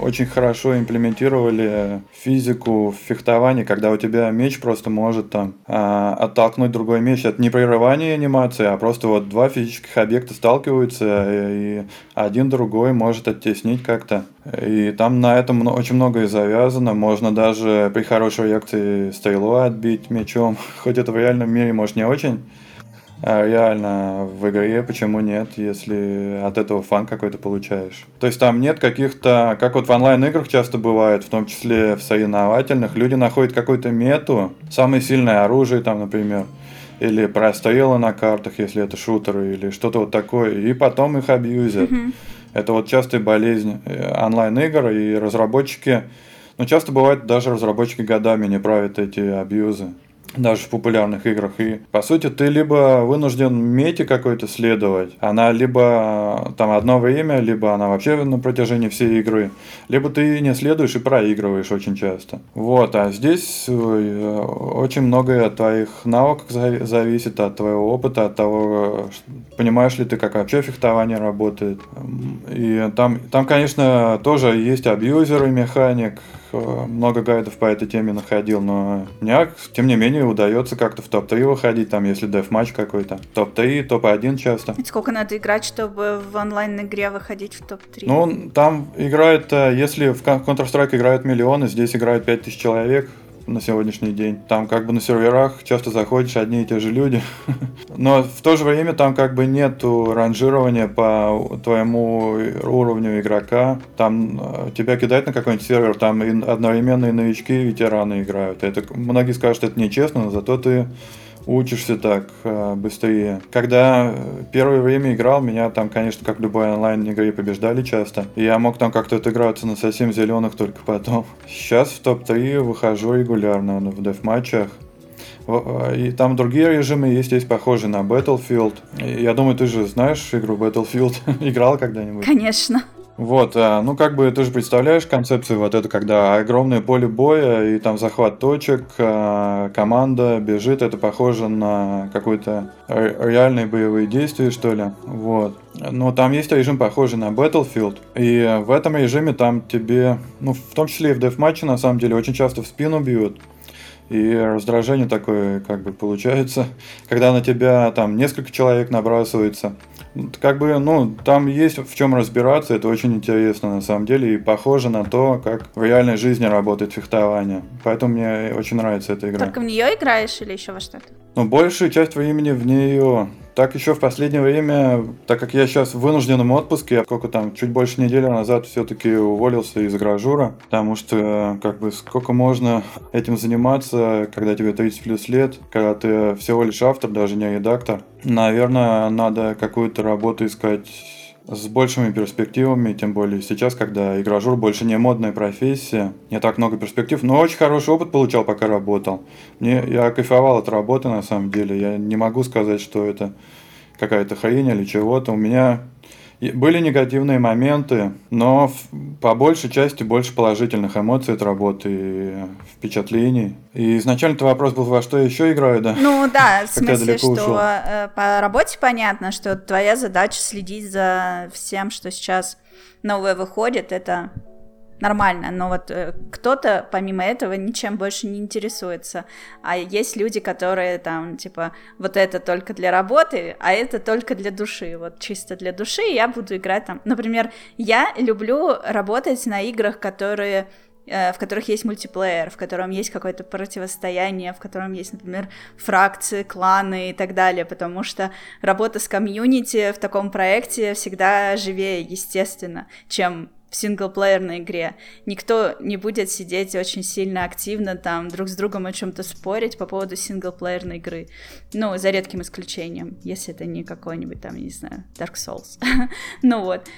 очень хорошо имплементировали физику в фехтовании, когда у тебя меч просто может там а, оттолкнуть другой меч. Это не прерывание анимации, а просто вот два физических объекта сталкиваются, и один другой может оттеснить как-то. И там на этом очень многое завязано. Можно даже при хорошей реакции стрелу отбить мечом. Хоть это в реальном мире, может, не очень а реально в игре, почему нет, если от этого фан какой-то получаешь. То есть там нет каких-то, как вот в онлайн-играх часто бывает, в том числе в соревновательных, люди находят какую-то мету, самое сильное оружие там, например, или прострелы на картах, если это шутеры, или что-то вот такое, и потом их абьюзят. Mm-hmm. Это вот частая болезнь э, онлайн-игр, и разработчики, ну, часто бывает, даже разработчики годами не правят эти абьюзы даже в популярных играх. И, по сути, ты либо вынужден мете какой-то следовать, она либо там одно время, либо она вообще на протяжении всей игры, либо ты не следуешь и проигрываешь очень часто. Вот, а здесь э, очень многое от твоих навыков зависит, от твоего опыта, от того, понимаешь ли ты, как вообще фехтование работает. И там, там конечно, тоже есть абьюзеры механик, Э, много гайдов по этой теме находил, но мне, тем не менее, удается как-то в топ-3 выходить, там, если деф-матч какой-то. Топ-3, топ-1 часто. Сколько надо играть, чтобы в онлайн-игре выходить в топ-3? Ну, там играет, э, если в Counter-Strike играют миллионы, здесь играют 5000 человек, на сегодняшний день. Там как бы на серверах часто заходишь одни и те же люди. Но в то же время там как бы нету ранжирования по твоему уровню игрока. Там э, тебя кидают на какой-нибудь сервер, там одновременно и новички, и ветераны играют. Это, многие скажут, это нечестно, но зато ты учишься так э, быстрее. Когда первое время играл, меня там, конечно, как любой онлайн-игре побеждали часто. Я мог там как-то отыграться на совсем зеленых только потом. Сейчас в топ-3 выхожу регулярно в деф-матчах. Э, и там другие режимы есть, есть похожие на Battlefield. Я думаю, ты же знаешь игру Battlefield? Играл когда-нибудь? Конечно. Вот, а, ну как бы ты же представляешь концепцию вот это, когда огромное поле боя и там захват точек, а, команда бежит, это похоже на какой-то реальные боевые действия, что ли. Вот. Но там есть режим похожий на Battlefield, и в этом режиме там тебе, ну в том числе и в дефматче на самом деле, очень часто в спину бьют. И раздражение такое как бы получается, когда на тебя там несколько человек набрасывается. Как бы, ну, там есть в чем разбираться, это очень интересно на самом деле и похоже на то, как в реальной жизни работает фехтование. Поэтому мне очень нравится эта игра. Только в нее играешь или еще во что-то? Ну, большую часть времени в нее. Так еще в последнее время, так как я сейчас в вынужденном отпуске, я сколько там, чуть больше недели назад все-таки уволился из гражура, потому что как бы сколько можно этим заниматься, когда тебе 30 плюс лет, когда ты всего лишь автор, даже не редактор. Наверное, надо какую-то работу искать с большими перспективами, тем более сейчас, когда игражур больше не модная профессия, не так много перспектив, но очень хороший опыт получал, пока работал. Мне, я кайфовал от работы, на самом деле, я не могу сказать, что это какая-то хрень или чего-то. У меня были негативные моменты, но по большей части больше положительных эмоций от работы и впечатлений. И изначально твой вопрос был, во что я еще играю, да? Ну да, в смысле, что ушел. Э, по работе понятно, что твоя задача следить за всем, что сейчас новое выходит, это нормально, но вот э, кто-то помимо этого ничем больше не интересуется, а есть люди, которые там типа вот это только для работы, а это только для души, вот чисто для души я буду играть там, например, я люблю работать на играх, которые э, в которых есть мультиплеер, в котором есть какое-то противостояние, в котором есть, например, фракции, кланы и так далее, потому что работа с комьюнити в таком проекте всегда живее, естественно, чем в синглплеерной игре. Никто не будет сидеть очень сильно активно там друг с другом о чем-то спорить по поводу синглплеерной игры. Ну, за редким исключением, если это не какой-нибудь там, не знаю, Dark Souls. ну вот.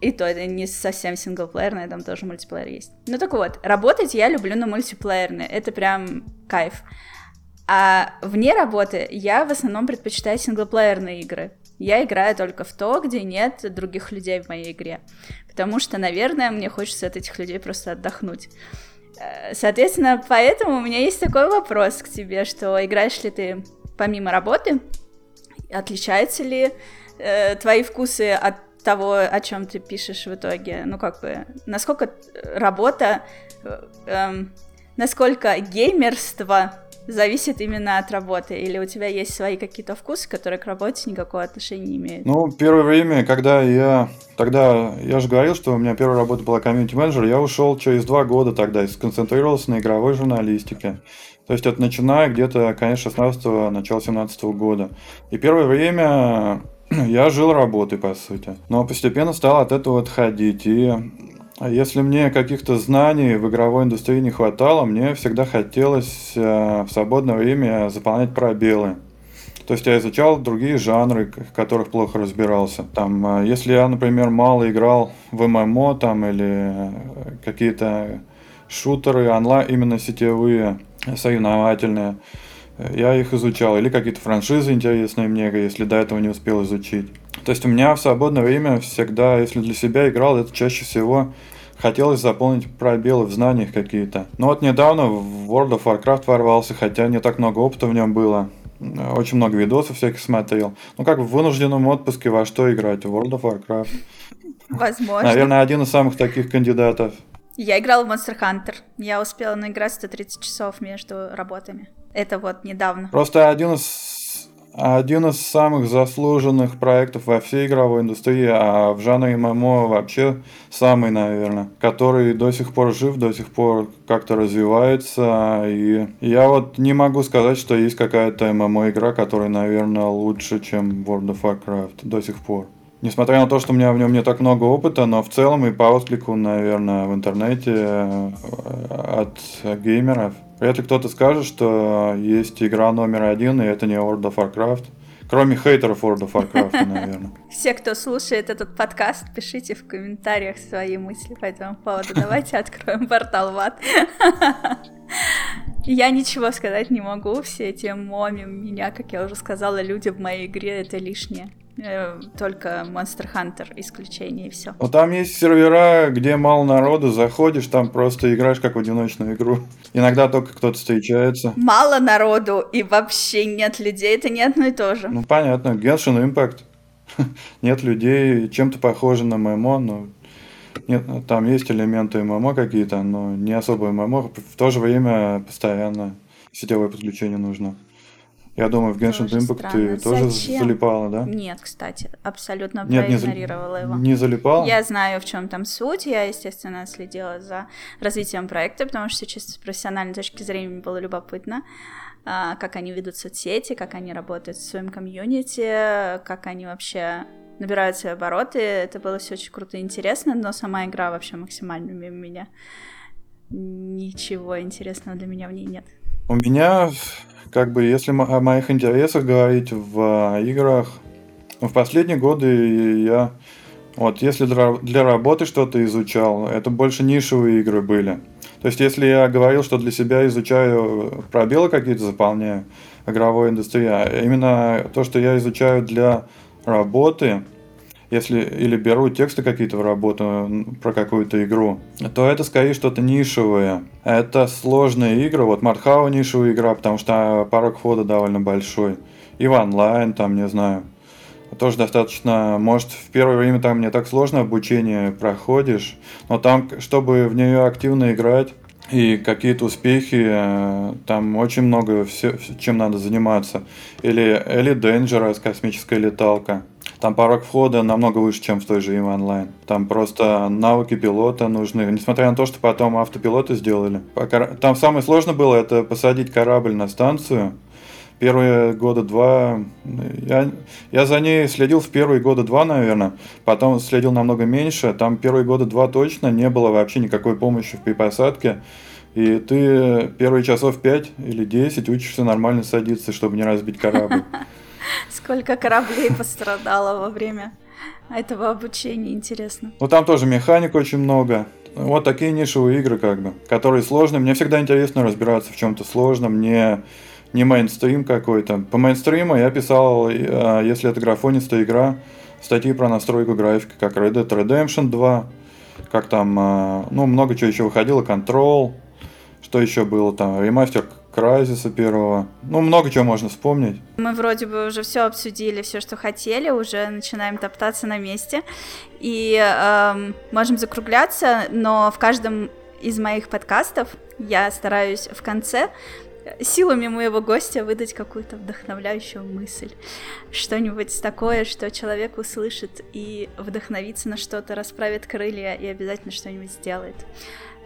И то это не совсем синглплеерное, там тоже мультиплеер есть. Ну так вот, работать я люблю на мультиплеерной. Это прям кайф. А вне работы я в основном предпочитаю синглплеерные игры. Я играю только в то, где нет других людей в моей игре потому что, наверное, мне хочется от этих людей просто отдохнуть. Э, соответственно, поэтому у меня есть такой вопрос к тебе, что играешь ли ты помимо работы, отличаются ли э, твои вкусы от того, о чем ты пишешь в итоге? Ну, как бы, насколько работа, э, эм, насколько геймерство зависит именно от работы? Или у тебя есть свои какие-то вкусы, которые к работе никакого отношения не имеют? Ну, первое время, когда я... Тогда я же говорил, что у меня первая работа была комьюнити-менеджер, я ушел через два года тогда и сконцентрировался на игровой журналистике. То есть это начиная где-то конец 16-го, начало 17 -го года. И первое время я жил работой, по сути. Но постепенно стал от этого отходить. И если мне каких-то знаний в игровой индустрии не хватало, мне всегда хотелось э, в свободное время заполнять пробелы. То есть я изучал другие жанры, в которых плохо разбирался. Там, э, если я, например, мало играл в ММО там, или э, какие-то шутеры онлайн, именно сетевые, соревновательные. Я их изучал. Или какие-то франшизы интересные мне, если до этого не успел изучить. То есть у меня в свободное время всегда, если для себя играл, это чаще всего хотелось заполнить пробелы в знаниях какие-то. Но вот недавно в World of Warcraft ворвался, хотя не так много опыта в нем было. Очень много видосов всяких смотрел. Ну, как в вынужденном отпуске во что играть? В World of Warcraft. Возможно. Наверное, один из самых таких кандидатов. Я играла в Monster Hunter. Я успела наиграть 130 часов между работами. Это вот недавно. Просто один из один из самых заслуженных проектов во всей игровой индустрии, а в жанре ММО вообще самый, наверное, который до сих пор жив, до сих пор как-то развивается. И я вот не могу сказать, что есть какая-то ММО-игра, которая, наверное, лучше, чем World of Warcraft до сих пор. Несмотря на то, что у меня в нем не так много опыта, но в целом и по отклику, наверное, в интернете э, от геймеров, вряд ли кто-то скажет, что есть игра номер один, и это не World of Warcraft. Кроме хейтеров World of Warcraft, наверное. Все, кто слушает этот подкаст, пишите в комментариях свои мысли по этому поводу. Давайте откроем портал в ад. Я ничего сказать не могу, все эти моми меня, как я уже сказала, люди в моей игре это лишнее. Э, только Monster Hunter исключение и все. Ну там есть сервера, где мало народу, заходишь, там просто играешь как в одиночную игру. Иногда только кто-то встречается. Мало народу и вообще нет людей, это не одно и то же. Ну понятно, Genshin Impact. нет людей, чем-то похоже на ММО, но нет, там есть элементы ММО какие-то, но не особо ММО. В то же время постоянно сетевое подключение нужно. Я думаю, в Genshin Impact ты тоже Зачем? залипала, да? Нет, кстати, абсолютно Нет, проигнорировала не, его. Не залипала? Я знаю, в чем там суть. Я, естественно, следила за развитием проекта, потому что чисто с профессиональной точки зрения было любопытно, а, как они ведут соцсети, как они работают в своем комьюнити, как они вообще набирают свои обороты. Это было все очень круто и интересно, но сама игра вообще максимально мимо меня. Ничего интересного для меня в ней нет. У меня как бы, если о моих интересах говорить в а, играх, в последние годы я, вот, если для, работы что-то изучал, это больше нишевые игры были. То есть, если я говорил, что для себя изучаю пробелы какие-то, заполняю игровой индустрии, а именно то, что я изучаю для работы, если или беру тексты какие-то в работу про какую-то игру, то это скорее что-то нишевое. Это сложные игры. Вот Мартхау нишевая игра, потому что порог входа довольно большой. И в онлайн, там, не знаю. Тоже достаточно, может, в первое время там не так сложно обучение проходишь, но там, чтобы в нее активно играть, и какие-то успехи, э, там очень много все, чем надо заниматься. Или Elite Dangerous, космическая леталка. Там порог входа намного выше, чем в той же EVE Online. Там просто навыки пилота нужны. Несмотря на то, что потом автопилоты сделали. Там самое сложное было это посадить корабль на станцию. Первые года два... Я, я за ней следил в первые года два, наверное. Потом следил намного меньше. Там первые года два точно не было вообще никакой помощи при посадке. И ты первые часов пять или десять учишься нормально садиться, чтобы не разбить корабль. Сколько кораблей пострадало во время этого обучения, интересно. Ну там тоже механик очень много. Вот такие нишевые игры, как бы, которые сложные. Мне всегда интересно разбираться в чем-то сложном, не, не мейнстрим какой-то. По мейнстриму я писал, э, если это графонистая игра, статьи про настройку графики, как Red Dead Redemption 2, как там, э, ну, много чего еще выходило, Control, что еще было там, ремастер Крайзиса первого. Ну, много чего можно вспомнить. Мы вроде бы уже все обсудили, все, что хотели, уже начинаем топтаться на месте. И эм, можем закругляться, но в каждом из моих подкастов я стараюсь в конце силами моего гостя выдать какую-то вдохновляющую мысль. Что-нибудь такое, что человек услышит и вдохновится на что-то, расправит крылья и обязательно что-нибудь сделает.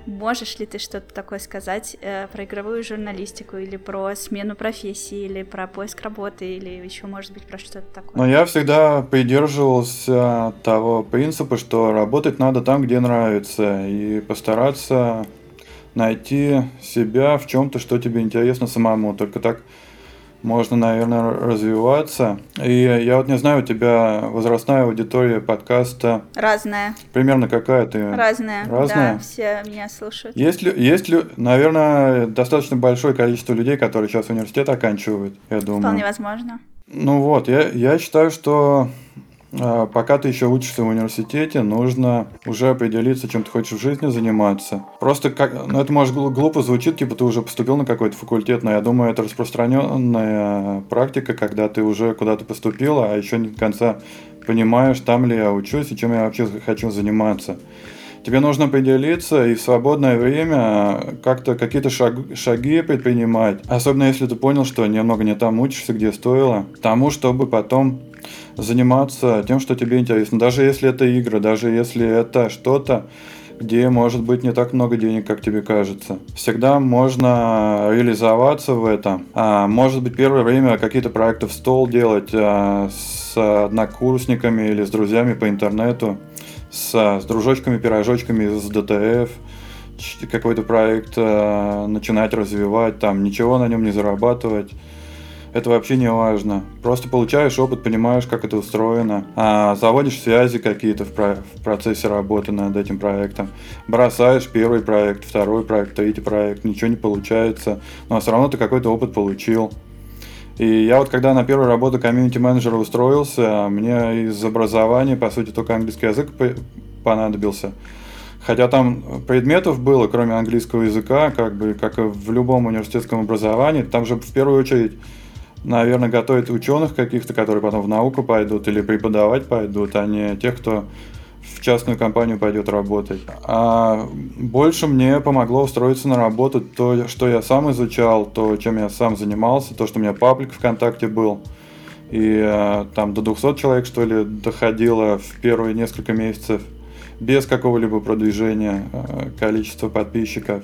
Можешь ли ты что-то такое сказать э, про игровую журналистику или про смену профессии, или про поиск работы, или еще, может быть, про что-то такое? Но я всегда придерживался того принципа, что работать надо там, где нравится, и постараться найти себя в чем-то, что тебе интересно самому. Только так можно, наверное, развиваться. И я вот не знаю, у тебя возрастная аудитория подкаста... Разная. Примерно какая ты? Разная. Разная? Да, все меня слушают. Есть ли, есть ли, наверное, достаточно большое количество людей, которые сейчас университет оканчивают, я думаю. Вполне возможно. Ну вот, я, я считаю, что пока ты еще учишься в университете, нужно уже определиться, чем ты хочешь в жизни заниматься. Просто как, ну это может глупо звучит, типа ты уже поступил на какой-то факультет, но я думаю, это распространенная практика, когда ты уже куда-то поступил, а еще не до конца понимаешь, там ли я учусь и чем я вообще хочу заниматься. Тебе нужно определиться и в свободное время как-то какие-то шаг, шаги предпринимать. Особенно если ты понял, что немного не там учишься, где стоило. Тому, чтобы потом заниматься тем, что тебе интересно. Даже если это игры, даже если это что-то, где может быть не так много денег, как тебе кажется. Всегда можно реализоваться в этом. А, может быть, первое время какие-то проекты в стол делать а, с однокурсниками или с друзьями по интернету с, с дружочками, пирожочками из ДТФ, какой-то проект э, начинать развивать, там ничего на нем не зарабатывать. Это вообще не важно. Просто получаешь опыт, понимаешь, как это устроено, а, заводишь связи какие-то в, про- в процессе работы над этим проектом, бросаешь первый проект, второй проект, третий проект, ничего не получается, но все равно ты какой-то опыт получил. И я вот когда на первую работу комьюнити-менеджера устроился, мне из образования, по сути, только английский язык понадобился. Хотя там предметов было, кроме английского языка, как бы, как и в любом университетском образовании, там же в первую очередь, наверное, готовят ученых каких-то, которые потом в науку пойдут или преподавать пойдут, а не тех, кто в частную компанию пойдет работать. А больше мне помогло устроиться на работу то, что я сам изучал, то, чем я сам занимался, то, что у меня паблик ВКонтакте был. И а, там до 200 человек, что ли, доходило в первые несколько месяцев без какого-либо продвижения а, количества подписчиков.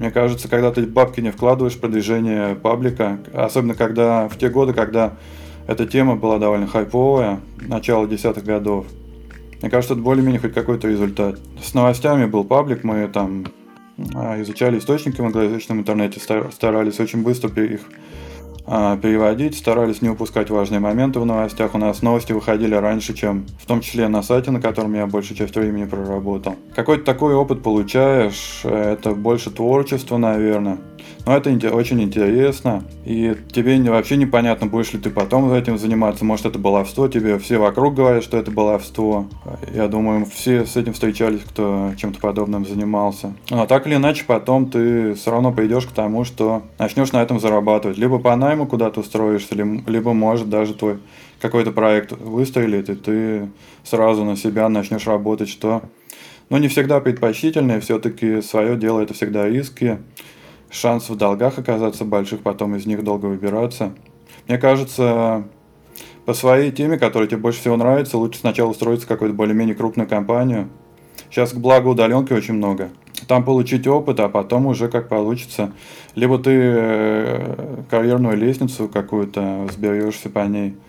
Мне кажется, когда ты бабки не вкладываешь в продвижение паблика, особенно когда в те годы, когда эта тема была довольно хайповая, начало десятых годов, мне кажется, это более-менее хоть какой-то результат. С новостями был паблик, мы там а, изучали источники в англоязычном интернете, старались очень быстро их переводить, старались не упускать важные моменты в новостях. У нас новости выходили раньше, чем в том числе на сайте, на котором я большую часть времени проработал. Какой-то такой опыт получаешь, это больше творчество, наверное. Но это очень интересно, и тебе вообще непонятно, будешь ли ты потом этим заниматься. Может, это баловство, тебе все вокруг говорят, что это баловство. Я думаю, все с этим встречались, кто чем-то подобным занимался. Но так или иначе, потом ты все равно придешь к тому, что начнешь на этом зарабатывать. Либо по найму куда-то устроишься, либо, может, даже твой какой-то проект выстрелит, и ты сразу на себя начнешь работать, что ну, не всегда предпочтительно, и все-таки свое дело это всегда риски шанс в долгах оказаться больших, потом из них долго выбираться. Мне кажется, по своей теме, которая тебе больше всего нравится, лучше сначала устроиться в какую-то более-менее крупную компанию. Сейчас, к благу, удаленки очень много. Там получить опыт, а потом уже как получится. Либо ты э, карьерную лестницу какую-то взберешься по ней –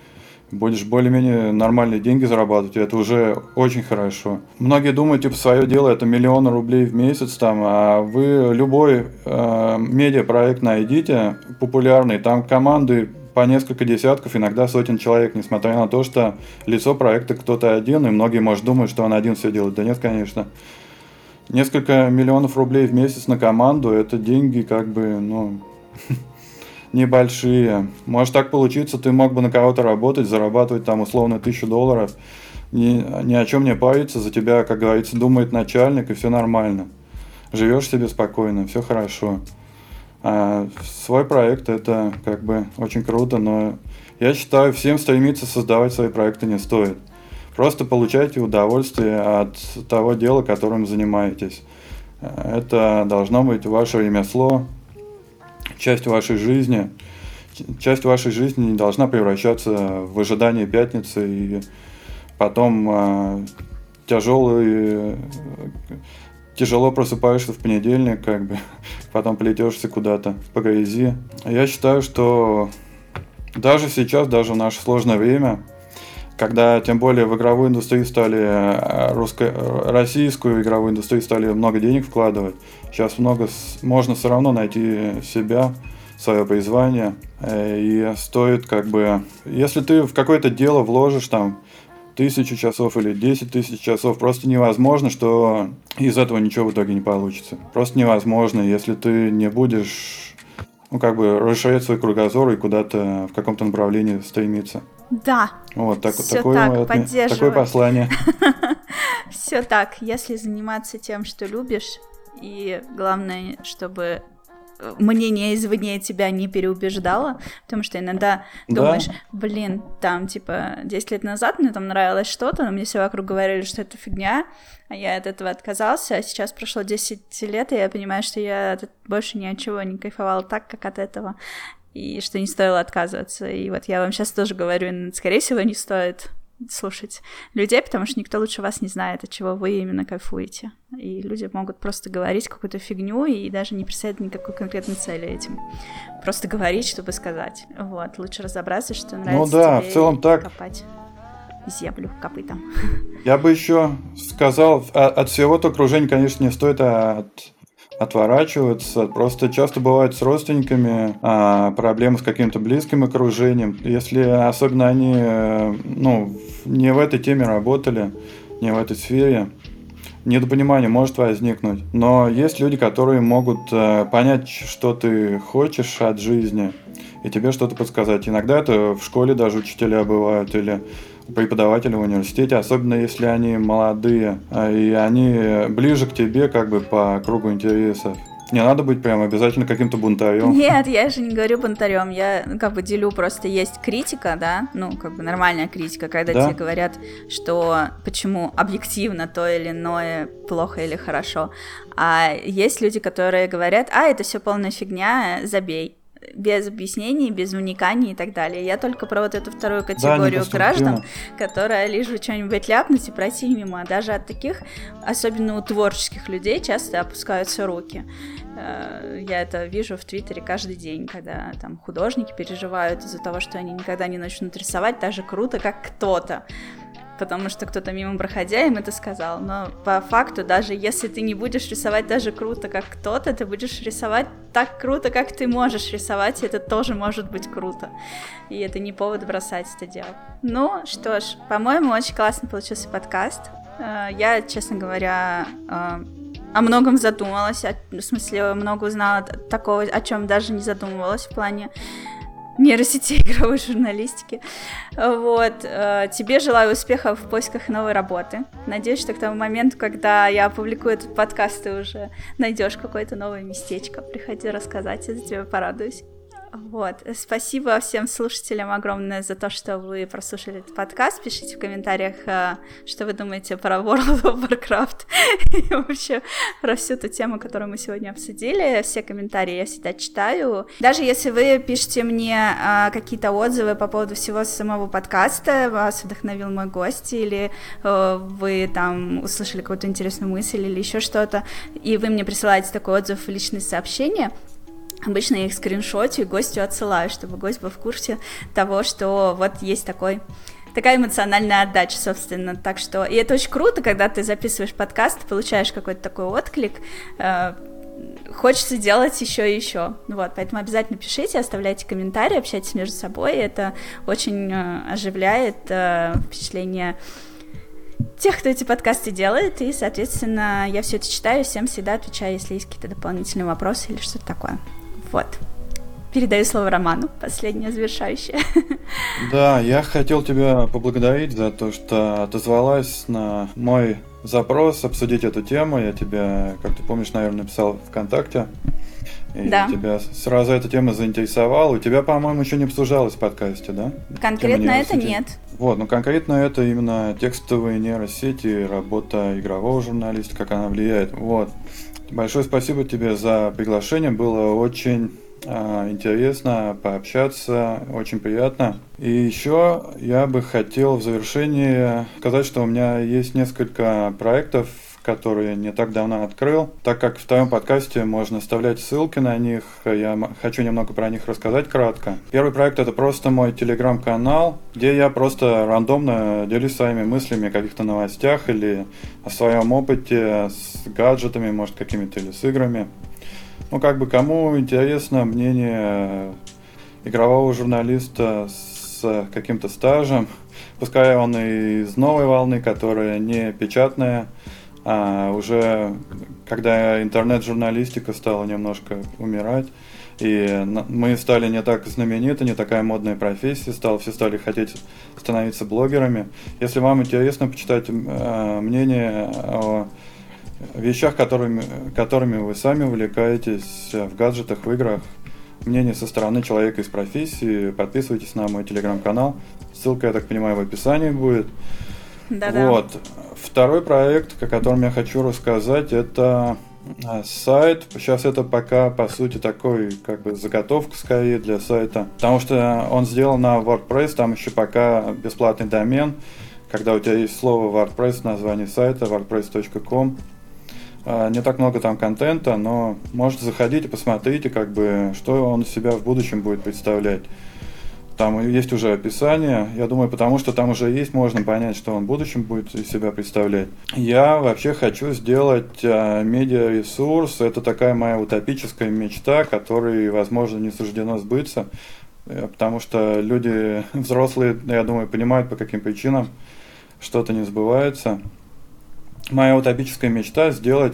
будешь более-менее нормальные деньги зарабатывать, это уже очень хорошо. Многие думают, типа, свое дело это миллион рублей в месяц, там, а вы любой э, медиапроект найдите популярный, там команды по несколько десятков, иногда сотен человек, несмотря на то, что лицо проекта кто-то один, и многие, может, думают, что он один все делает. Да нет, конечно. Несколько миллионов рублей в месяц на команду – это деньги, как бы, ну, небольшие. Может так получиться, ты мог бы на кого-то работать, зарабатывать там условно тысячу долларов, ни, ни о чем не париться, за тебя, как говорится, думает начальник, и все нормально. Живешь себе спокойно, все хорошо. А свой проект это как бы очень круто, но я считаю, всем стремиться создавать свои проекты не стоит. Просто получайте удовольствие от того дела, которым занимаетесь. Это должно быть ваше ремесло, часть вашей жизни. Часть вашей жизни не должна превращаться в ожидание пятницы и потом э, тяжелый, тяжело просыпаешься в понедельник, как бы, потом плетешься куда-то по грязи. Я считаю, что даже сейчас, даже в наше сложное время, когда тем более в игровую индустрию стали, э, русско, российскую игровую индустрию стали много денег вкладывать, сейчас много, можно все равно найти себя, свое призвание, э, и стоит как бы, если ты в какое-то дело вложишь там тысячу часов или десять тысяч часов, просто невозможно, что из этого ничего в итоге не получится. Просто невозможно, если ты не будешь ну, как бы расширять свой кругозор и куда-то в каком-то направлении стремиться. Да. Вот так, Все такое, так, вот, такое послание. Все так. Если заниматься тем, что любишь, и главное, чтобы мнение извне тебя не переубеждало, потому что иногда думаешь, да. блин, там, типа, 10 лет назад мне там нравилось что-то, но мне все вокруг говорили, что это фигня, а я от этого отказался, а сейчас прошло 10 лет, и я понимаю, что я больше ни от чего не кайфовала так, как от этого, и что не стоило отказываться. И вот я вам сейчас тоже говорю, скорее всего, не стоит слушать людей, потому что никто лучше вас не знает, от чего вы именно кайфуете. И люди могут просто говорить какую-то фигню и даже не представить никакой конкретной цели этим. Просто говорить, чтобы сказать. Вот, лучше разобраться, что ну нравится ну, да, тебе в целом так. копать землю копытом. Я бы еще сказал, а, от всего-то окружения, конечно, не стоит от отворачиваться. Просто часто бывает с родственниками а, проблемы с каким-то близким окружением. Если особенно они э, ну, не в этой теме работали, не в этой сфере, недопонимание может возникнуть. Но есть люди, которые могут э, понять, что ты хочешь от жизни, и тебе что-то подсказать. Иногда это в школе даже учителя бывают, или преподаватели в университете, особенно если они молодые, а, и они ближе к тебе как бы по кругу интересов. Не надо быть прям обязательно каким-то бунтарем. Нет, я же не говорю бунтарем, я ну, как бы делю просто есть критика, да, ну как бы нормальная критика, когда да? тебе говорят, что почему объективно то или иное плохо или хорошо, а есть люди, которые говорят, а это все полная фигня, забей без объяснений, без вниканий и так далее. Я только про вот эту вторую категорию да, граждан, которая лишь что-нибудь ляпнуть и пройти мимо. Даже от таких, особенно у творческих людей, часто опускаются руки. Э, я это вижу в Твиттере каждый день, когда там художники переживают из-за того, что они никогда не начнут рисовать так же круто, как кто-то потому что кто-то мимо проходя им это сказал. Но по факту, даже если ты не будешь рисовать даже круто, как кто-то, ты будешь рисовать так круто, как ты можешь рисовать, и это тоже может быть круто. И это не повод бросать это дело. Ну что ж, по-моему, очень классно получился подкаст. Э, я, честно говоря, э, о многом задумалась, в смысле, много узнала такого, о чем даже не задумывалась в плане нейросетей игровой журналистики. Вот. Э, тебе желаю успехов в поисках новой работы. Надеюсь, что к тому моменту, когда я опубликую этот подкаст, ты уже найдешь какое-то новое местечко. Приходи рассказать, я за тебя порадуюсь. Вот. Спасибо всем слушателям огромное за то, что вы прослушали этот подкаст. Пишите в комментариях, э, что вы думаете про World of Warcraft и вообще про всю ту тему, которую мы сегодня обсудили. Все комментарии я всегда читаю. Даже если вы пишете мне э, какие-то отзывы по поводу всего самого подкаста, вас вдохновил мой гость, или э, вы там услышали какую-то интересную мысль или еще что-то, и вы мне присылаете такой отзыв в личные сообщения, Обычно я их скриншотю и гостю отсылаю, чтобы гость был в курсе того, что вот есть такой такая эмоциональная отдача, собственно. Так что, и это очень круто, когда ты записываешь подкаст, получаешь какой-то такой отклик, э, хочется делать еще и еще. Вот, поэтому обязательно пишите, оставляйте комментарии, общайтесь между собой, это очень э, оживляет э, впечатление тех, кто эти подкасты делает, и, соответственно, я все это читаю, всем всегда отвечаю, если есть какие-то дополнительные вопросы или что-то такое. Вот. Передаю слово Роману, последнее завершающее. Да, я хотел тебя поблагодарить за то, что отозвалась на мой запрос обсудить эту тему. Я тебе, как ты помнишь, наверное, написал ВКонтакте. И Да. тебя сразу эта тема заинтересовала. У тебя, по-моему, еще не обсуждалось в подкасте, да? Конкретно это нет. Вот, ну конкретно это именно текстовые нейросети, работа игрового журналиста, как она влияет. Вот. Большое спасибо тебе за приглашение. Было очень а, интересно пообщаться, очень приятно. И еще я бы хотел в завершении сказать, что у меня есть несколько проектов, которые не так давно открыл. Так как в твоем подкасте можно оставлять ссылки на них, я хочу немного про них рассказать кратко. Первый проект это просто мой телеграм-канал, где я просто рандомно делюсь своими мыслями о каких-то новостях или о своем опыте с гаджетами, может какими-то или с играми. Ну, как бы кому интересно мнение игрового журналиста с каким-то стажем, пускай он и из новой волны, которая не печатная, а уже когда интернет-журналистика стала немножко умирать, и мы стали не так знамениты, не такая модная профессия, стало, все стали хотеть становиться блогерами. Если вам интересно почитать э, мнение о вещах, которыми, которыми вы сами увлекаетесь в гаджетах, в играх, мнение со стороны человека из профессии, подписывайтесь на мой телеграм-канал. Ссылка, я так понимаю, в описании будет. Да-да. Вот. Второй проект, о котором я хочу рассказать, это а, сайт. Сейчас это пока, по сути, такой, как бы, заготовка скорее для сайта. Потому что он сделан на WordPress, там еще пока бесплатный домен. Когда у тебя есть слово WordPress в названии сайта, wordpress.com, а, не так много там контента, но можете заходить и посмотрите, как бы, что он из себя в будущем будет представлять. Там есть уже описание. Я думаю, потому что там уже есть, можно понять, что он в будущем будет из себя представлять. Я вообще хочу сделать э, медиаресурс. Это такая моя утопическая мечта, которой, возможно, не суждено сбыться. Э, Потому что люди взрослые, я думаю, понимают, по каким причинам что-то не сбывается. Моя утопическая мечта сделать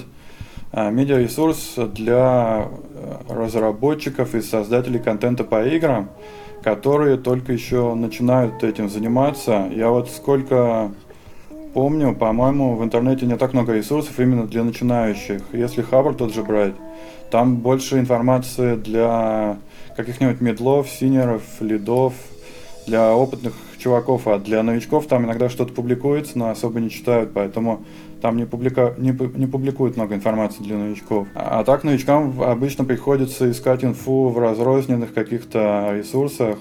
а, медиаресурс для э, разработчиков и создателей контента по играм, которые только еще начинают этим заниматься. Я вот сколько помню, по-моему, в интернете не так много ресурсов именно для начинающих. Если Хабр тот же брать, там больше информации для каких-нибудь медлов, синеров, лидов, для опытных чуваков, а для новичков там иногда что-то публикуется, но особо не читают, поэтому там не, публика... не, не публикуют много информации для новичков. А, так новичкам обычно приходится искать инфу в разрозненных каких-то ресурсах,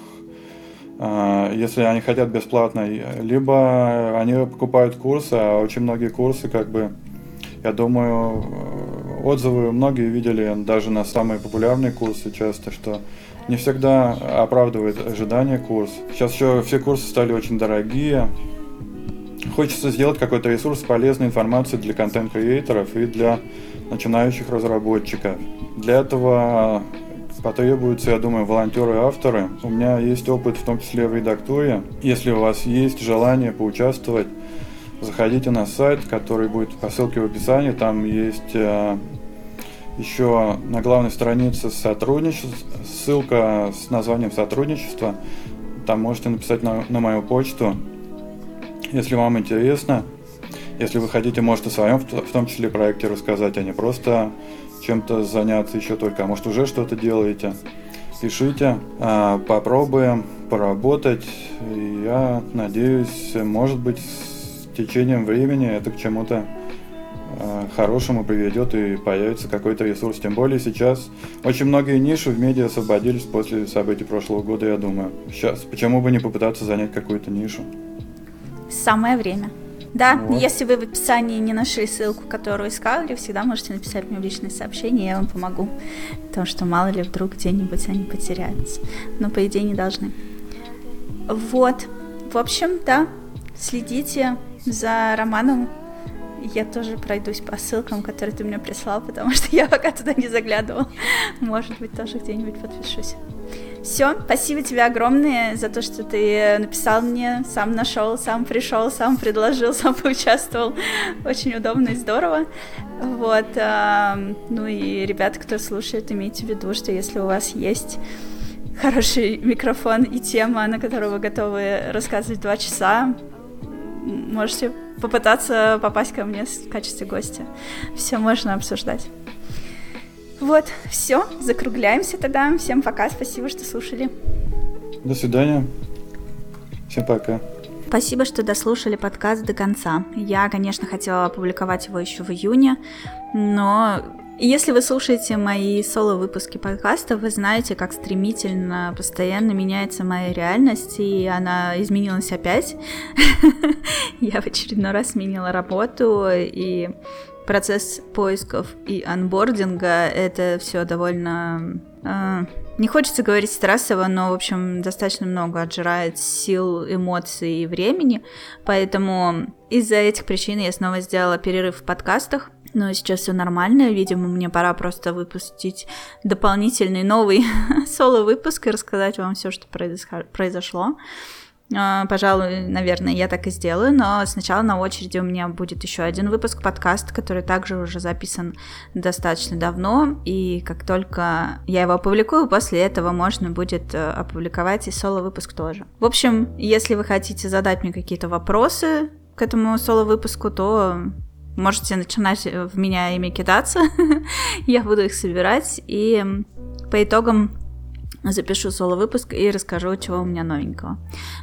а, если они хотят бесплатно, либо они покупают курсы, а очень многие курсы, как бы, я думаю, отзывы многие видели даже на самые популярные курсы часто, что не всегда оправдывает ожидания курс. Сейчас еще все курсы стали очень дорогие. Хочется сделать какой-то ресурс полезной информацией для контент-креаторов и для начинающих разработчиков. Для этого потребуются, я думаю, волонтеры и авторы. У меня есть опыт в том числе в редактуре. Если у вас есть желание поучаствовать, заходите на сайт, который будет по ссылке в описании. Там есть э, еще на главной странице сотрудничество, ссылка с названием сотрудничества. Там можете написать на, на мою почту, если вам интересно. Если вы хотите, можете о своем, в том числе, проекте рассказать, а не просто чем-то заняться еще только, а может уже что-то делаете. Пишите, а, попробуем поработать. И Я надеюсь, может быть, с течением времени это к чему-то а, хорошему приведет и появится какой-то ресурс. Тем более сейчас очень многие ниши в медиа освободились после событий прошлого года, я думаю. Сейчас почему бы не попытаться занять какую-то нишу? Самое время. Да, Вот. если вы в описании не нашли ссылку, которую искали, всегда можете написать мне в личное сообщение, я вам помогу. Потому что мало ли вдруг где-нибудь они потеряются. Но по идее не должны. Вот. В общем, да, следите за романом. Я тоже пройдусь по ссылкам, которые ты мне прислал, потому что я пока туда не заглядывал. Может быть, тоже где-нибудь подпишусь. Все, спасибо тебе огромное за то, что ты написал мне, сам нашел, сам пришел, сам предложил, сам поучаствовал. Очень удобно и здорово. Вот. ну и ребята, кто слушает, имейте в виду, что если у вас есть хороший микрофон и тема, на которую вы готовы рассказывать два часа, можете попытаться попасть ко мне в качестве гостя. Все можно обсуждать. Вот, все, закругляемся тогда. Всем пока, спасибо, что слушали. До свидания. Всем пока. Спасибо, что дослушали подкаст до конца. Я, конечно, хотела опубликовать его еще в июне, но если вы слушаете мои соло-выпуски подкаста, вы знаете, как стремительно, постоянно меняется моя реальность, и она изменилась опять. Я в очередной раз сменила работу, и процесс поисков и анбординга это все довольно э, не хочется говорить стрессово, но, в общем, достаточно много отжирает сил, эмоций и времени, поэтому из-за этих причин я снова сделала перерыв в подкастах, но сейчас все нормально, видимо, мне пора просто выпустить дополнительный новый соло-выпуск и рассказать вам все, что произошло. А, пожалуй, наверное, я так и сделаю, но сначала на очереди у меня будет еще один выпуск подкаста, который также уже записан достаточно давно, и как только я его опубликую, после этого можно будет э, опубликовать и соло-выпуск тоже. В общем, если вы хотите задать мне какие-то вопросы к этому соло-выпуску, то можете начинать в меня ими кидаться, я буду их собирать, и по итогам запишу соло-выпуск и расскажу, чего у меня новенького.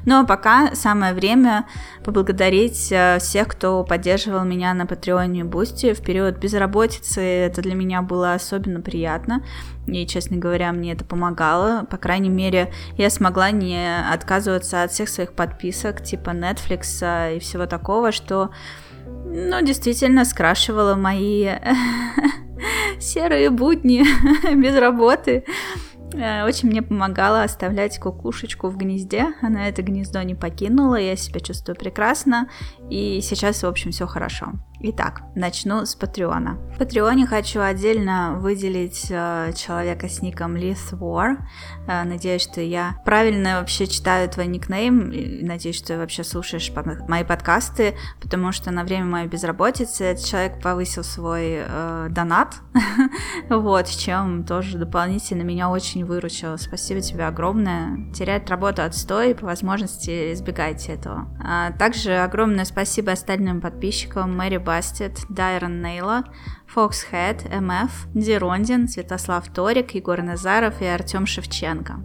Ну а пока самое время поблагодарить э, всех, кто поддерживал меня на Патреоне и Boosty в период безработицы. Это для меня было особенно приятно. И, честно говоря, мне это помогало. По крайней мере, я смогла не отказываться от всех своих подписок, типа Netflix и всего такого, что, ну, действительно скрашивало мои серые будни без работы. Э, очень мне помогала оставлять кукушечку в гнезде. Она это гнездо не покинула, я себя чувствую прекрасно, и сейчас, в общем, все хорошо. Итак, начну с Патреона. В Патреоне хочу отдельно выделить э, человека с ником Lith War. Э, надеюсь, что я правильно вообще читаю твой никнейм. Надеюсь, что ты вообще слушаешь мои подкасты, потому что на время моей безработицы этот человек повысил свой э, донат. вот, чем тоже дополнительно меня очень выручило. Спасибо тебе огромное. Терять работу отстой, по возможности избегайте этого. А также огромное спасибо остальным подписчикам Мэри Бастет, Дайрон Нейла, Фоксхед, МФ, Дирондин, Святослав Торик, Егор Назаров и Артем Шевченко.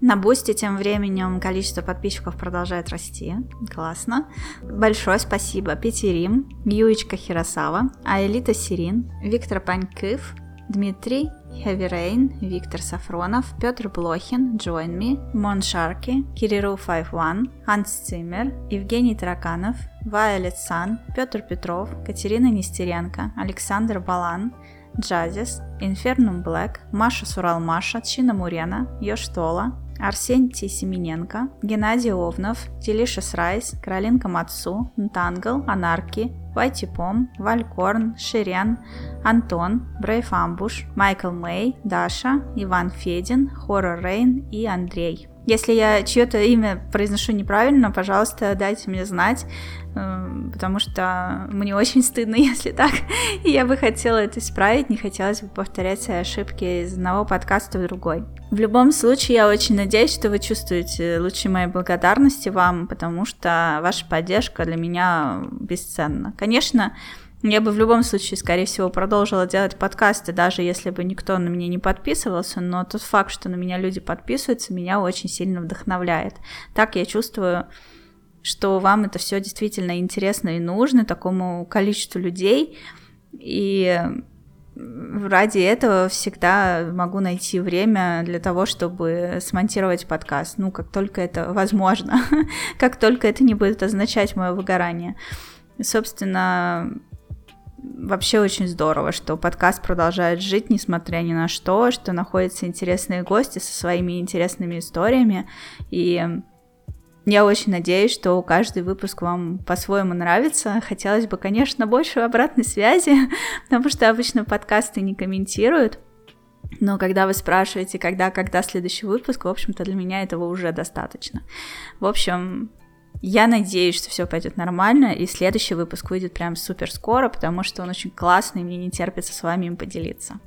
На Бусте тем временем количество подписчиков продолжает расти. Классно. Большое спасибо Петерим, Юичка Хиросава, Аэлита Сирин, Виктор Панькыв, Дмитрий, Heavy Rain, Виктор Сафронов, Петр Блохин, Join Me, Мон Шарки, Кирилл 51, Ханс Циммер, Евгений Тараканов, Вайолет Сан, Петр Петров, Катерина Нестеренко, Александр Балан, Джазис, Инфернум Блэк, Маша Суралмаша, Чина Мурена, Йоштола, Арсентий Семененко, Геннадий Овнов, Делишес Райс, Каролинка Мацу, Нтангл, Анарки, Вайтипом, Валькорн, Ширен, Антон, Брейв Амбуш, Майкл Мэй, Даша, Иван Федин, Хоррор Рейн и Андрей. Если я чье-то имя произношу неправильно, пожалуйста, дайте мне знать, потому что мне очень стыдно, если так. И я бы хотела это исправить, не хотелось бы повторять свои ошибки из одного подкаста в другой. В любом случае, я очень надеюсь, что вы чувствуете лучшие мои благодарности вам, потому что ваша поддержка для меня бесценна. Конечно, я бы в любом случае, скорее всего, продолжила делать подкасты, даже если бы никто на меня не подписывался, но тот факт, что на меня люди подписываются, меня очень сильно вдохновляет. Так я чувствую, что вам это все действительно интересно и нужно такому количеству людей, и ради этого всегда могу найти время для того, чтобы смонтировать подкаст, ну, как только это возможно, как только это не будет означать мое выгорание. Собственно, вообще очень здорово, что подкаст продолжает жить, несмотря ни на что, что находятся интересные гости со своими интересными историями. И я очень надеюсь, что каждый выпуск вам по-своему нравится. Хотелось бы, конечно, больше обратной связи, потому что обычно подкасты не комментируют. Но когда вы спрашиваете, когда, когда следующий выпуск, в общем-то, для меня этого уже достаточно. В общем, я надеюсь, что все пойдет нормально, и следующий выпуск выйдет прям супер скоро, потому что он очень классный, и мне не терпится с вами им поделиться.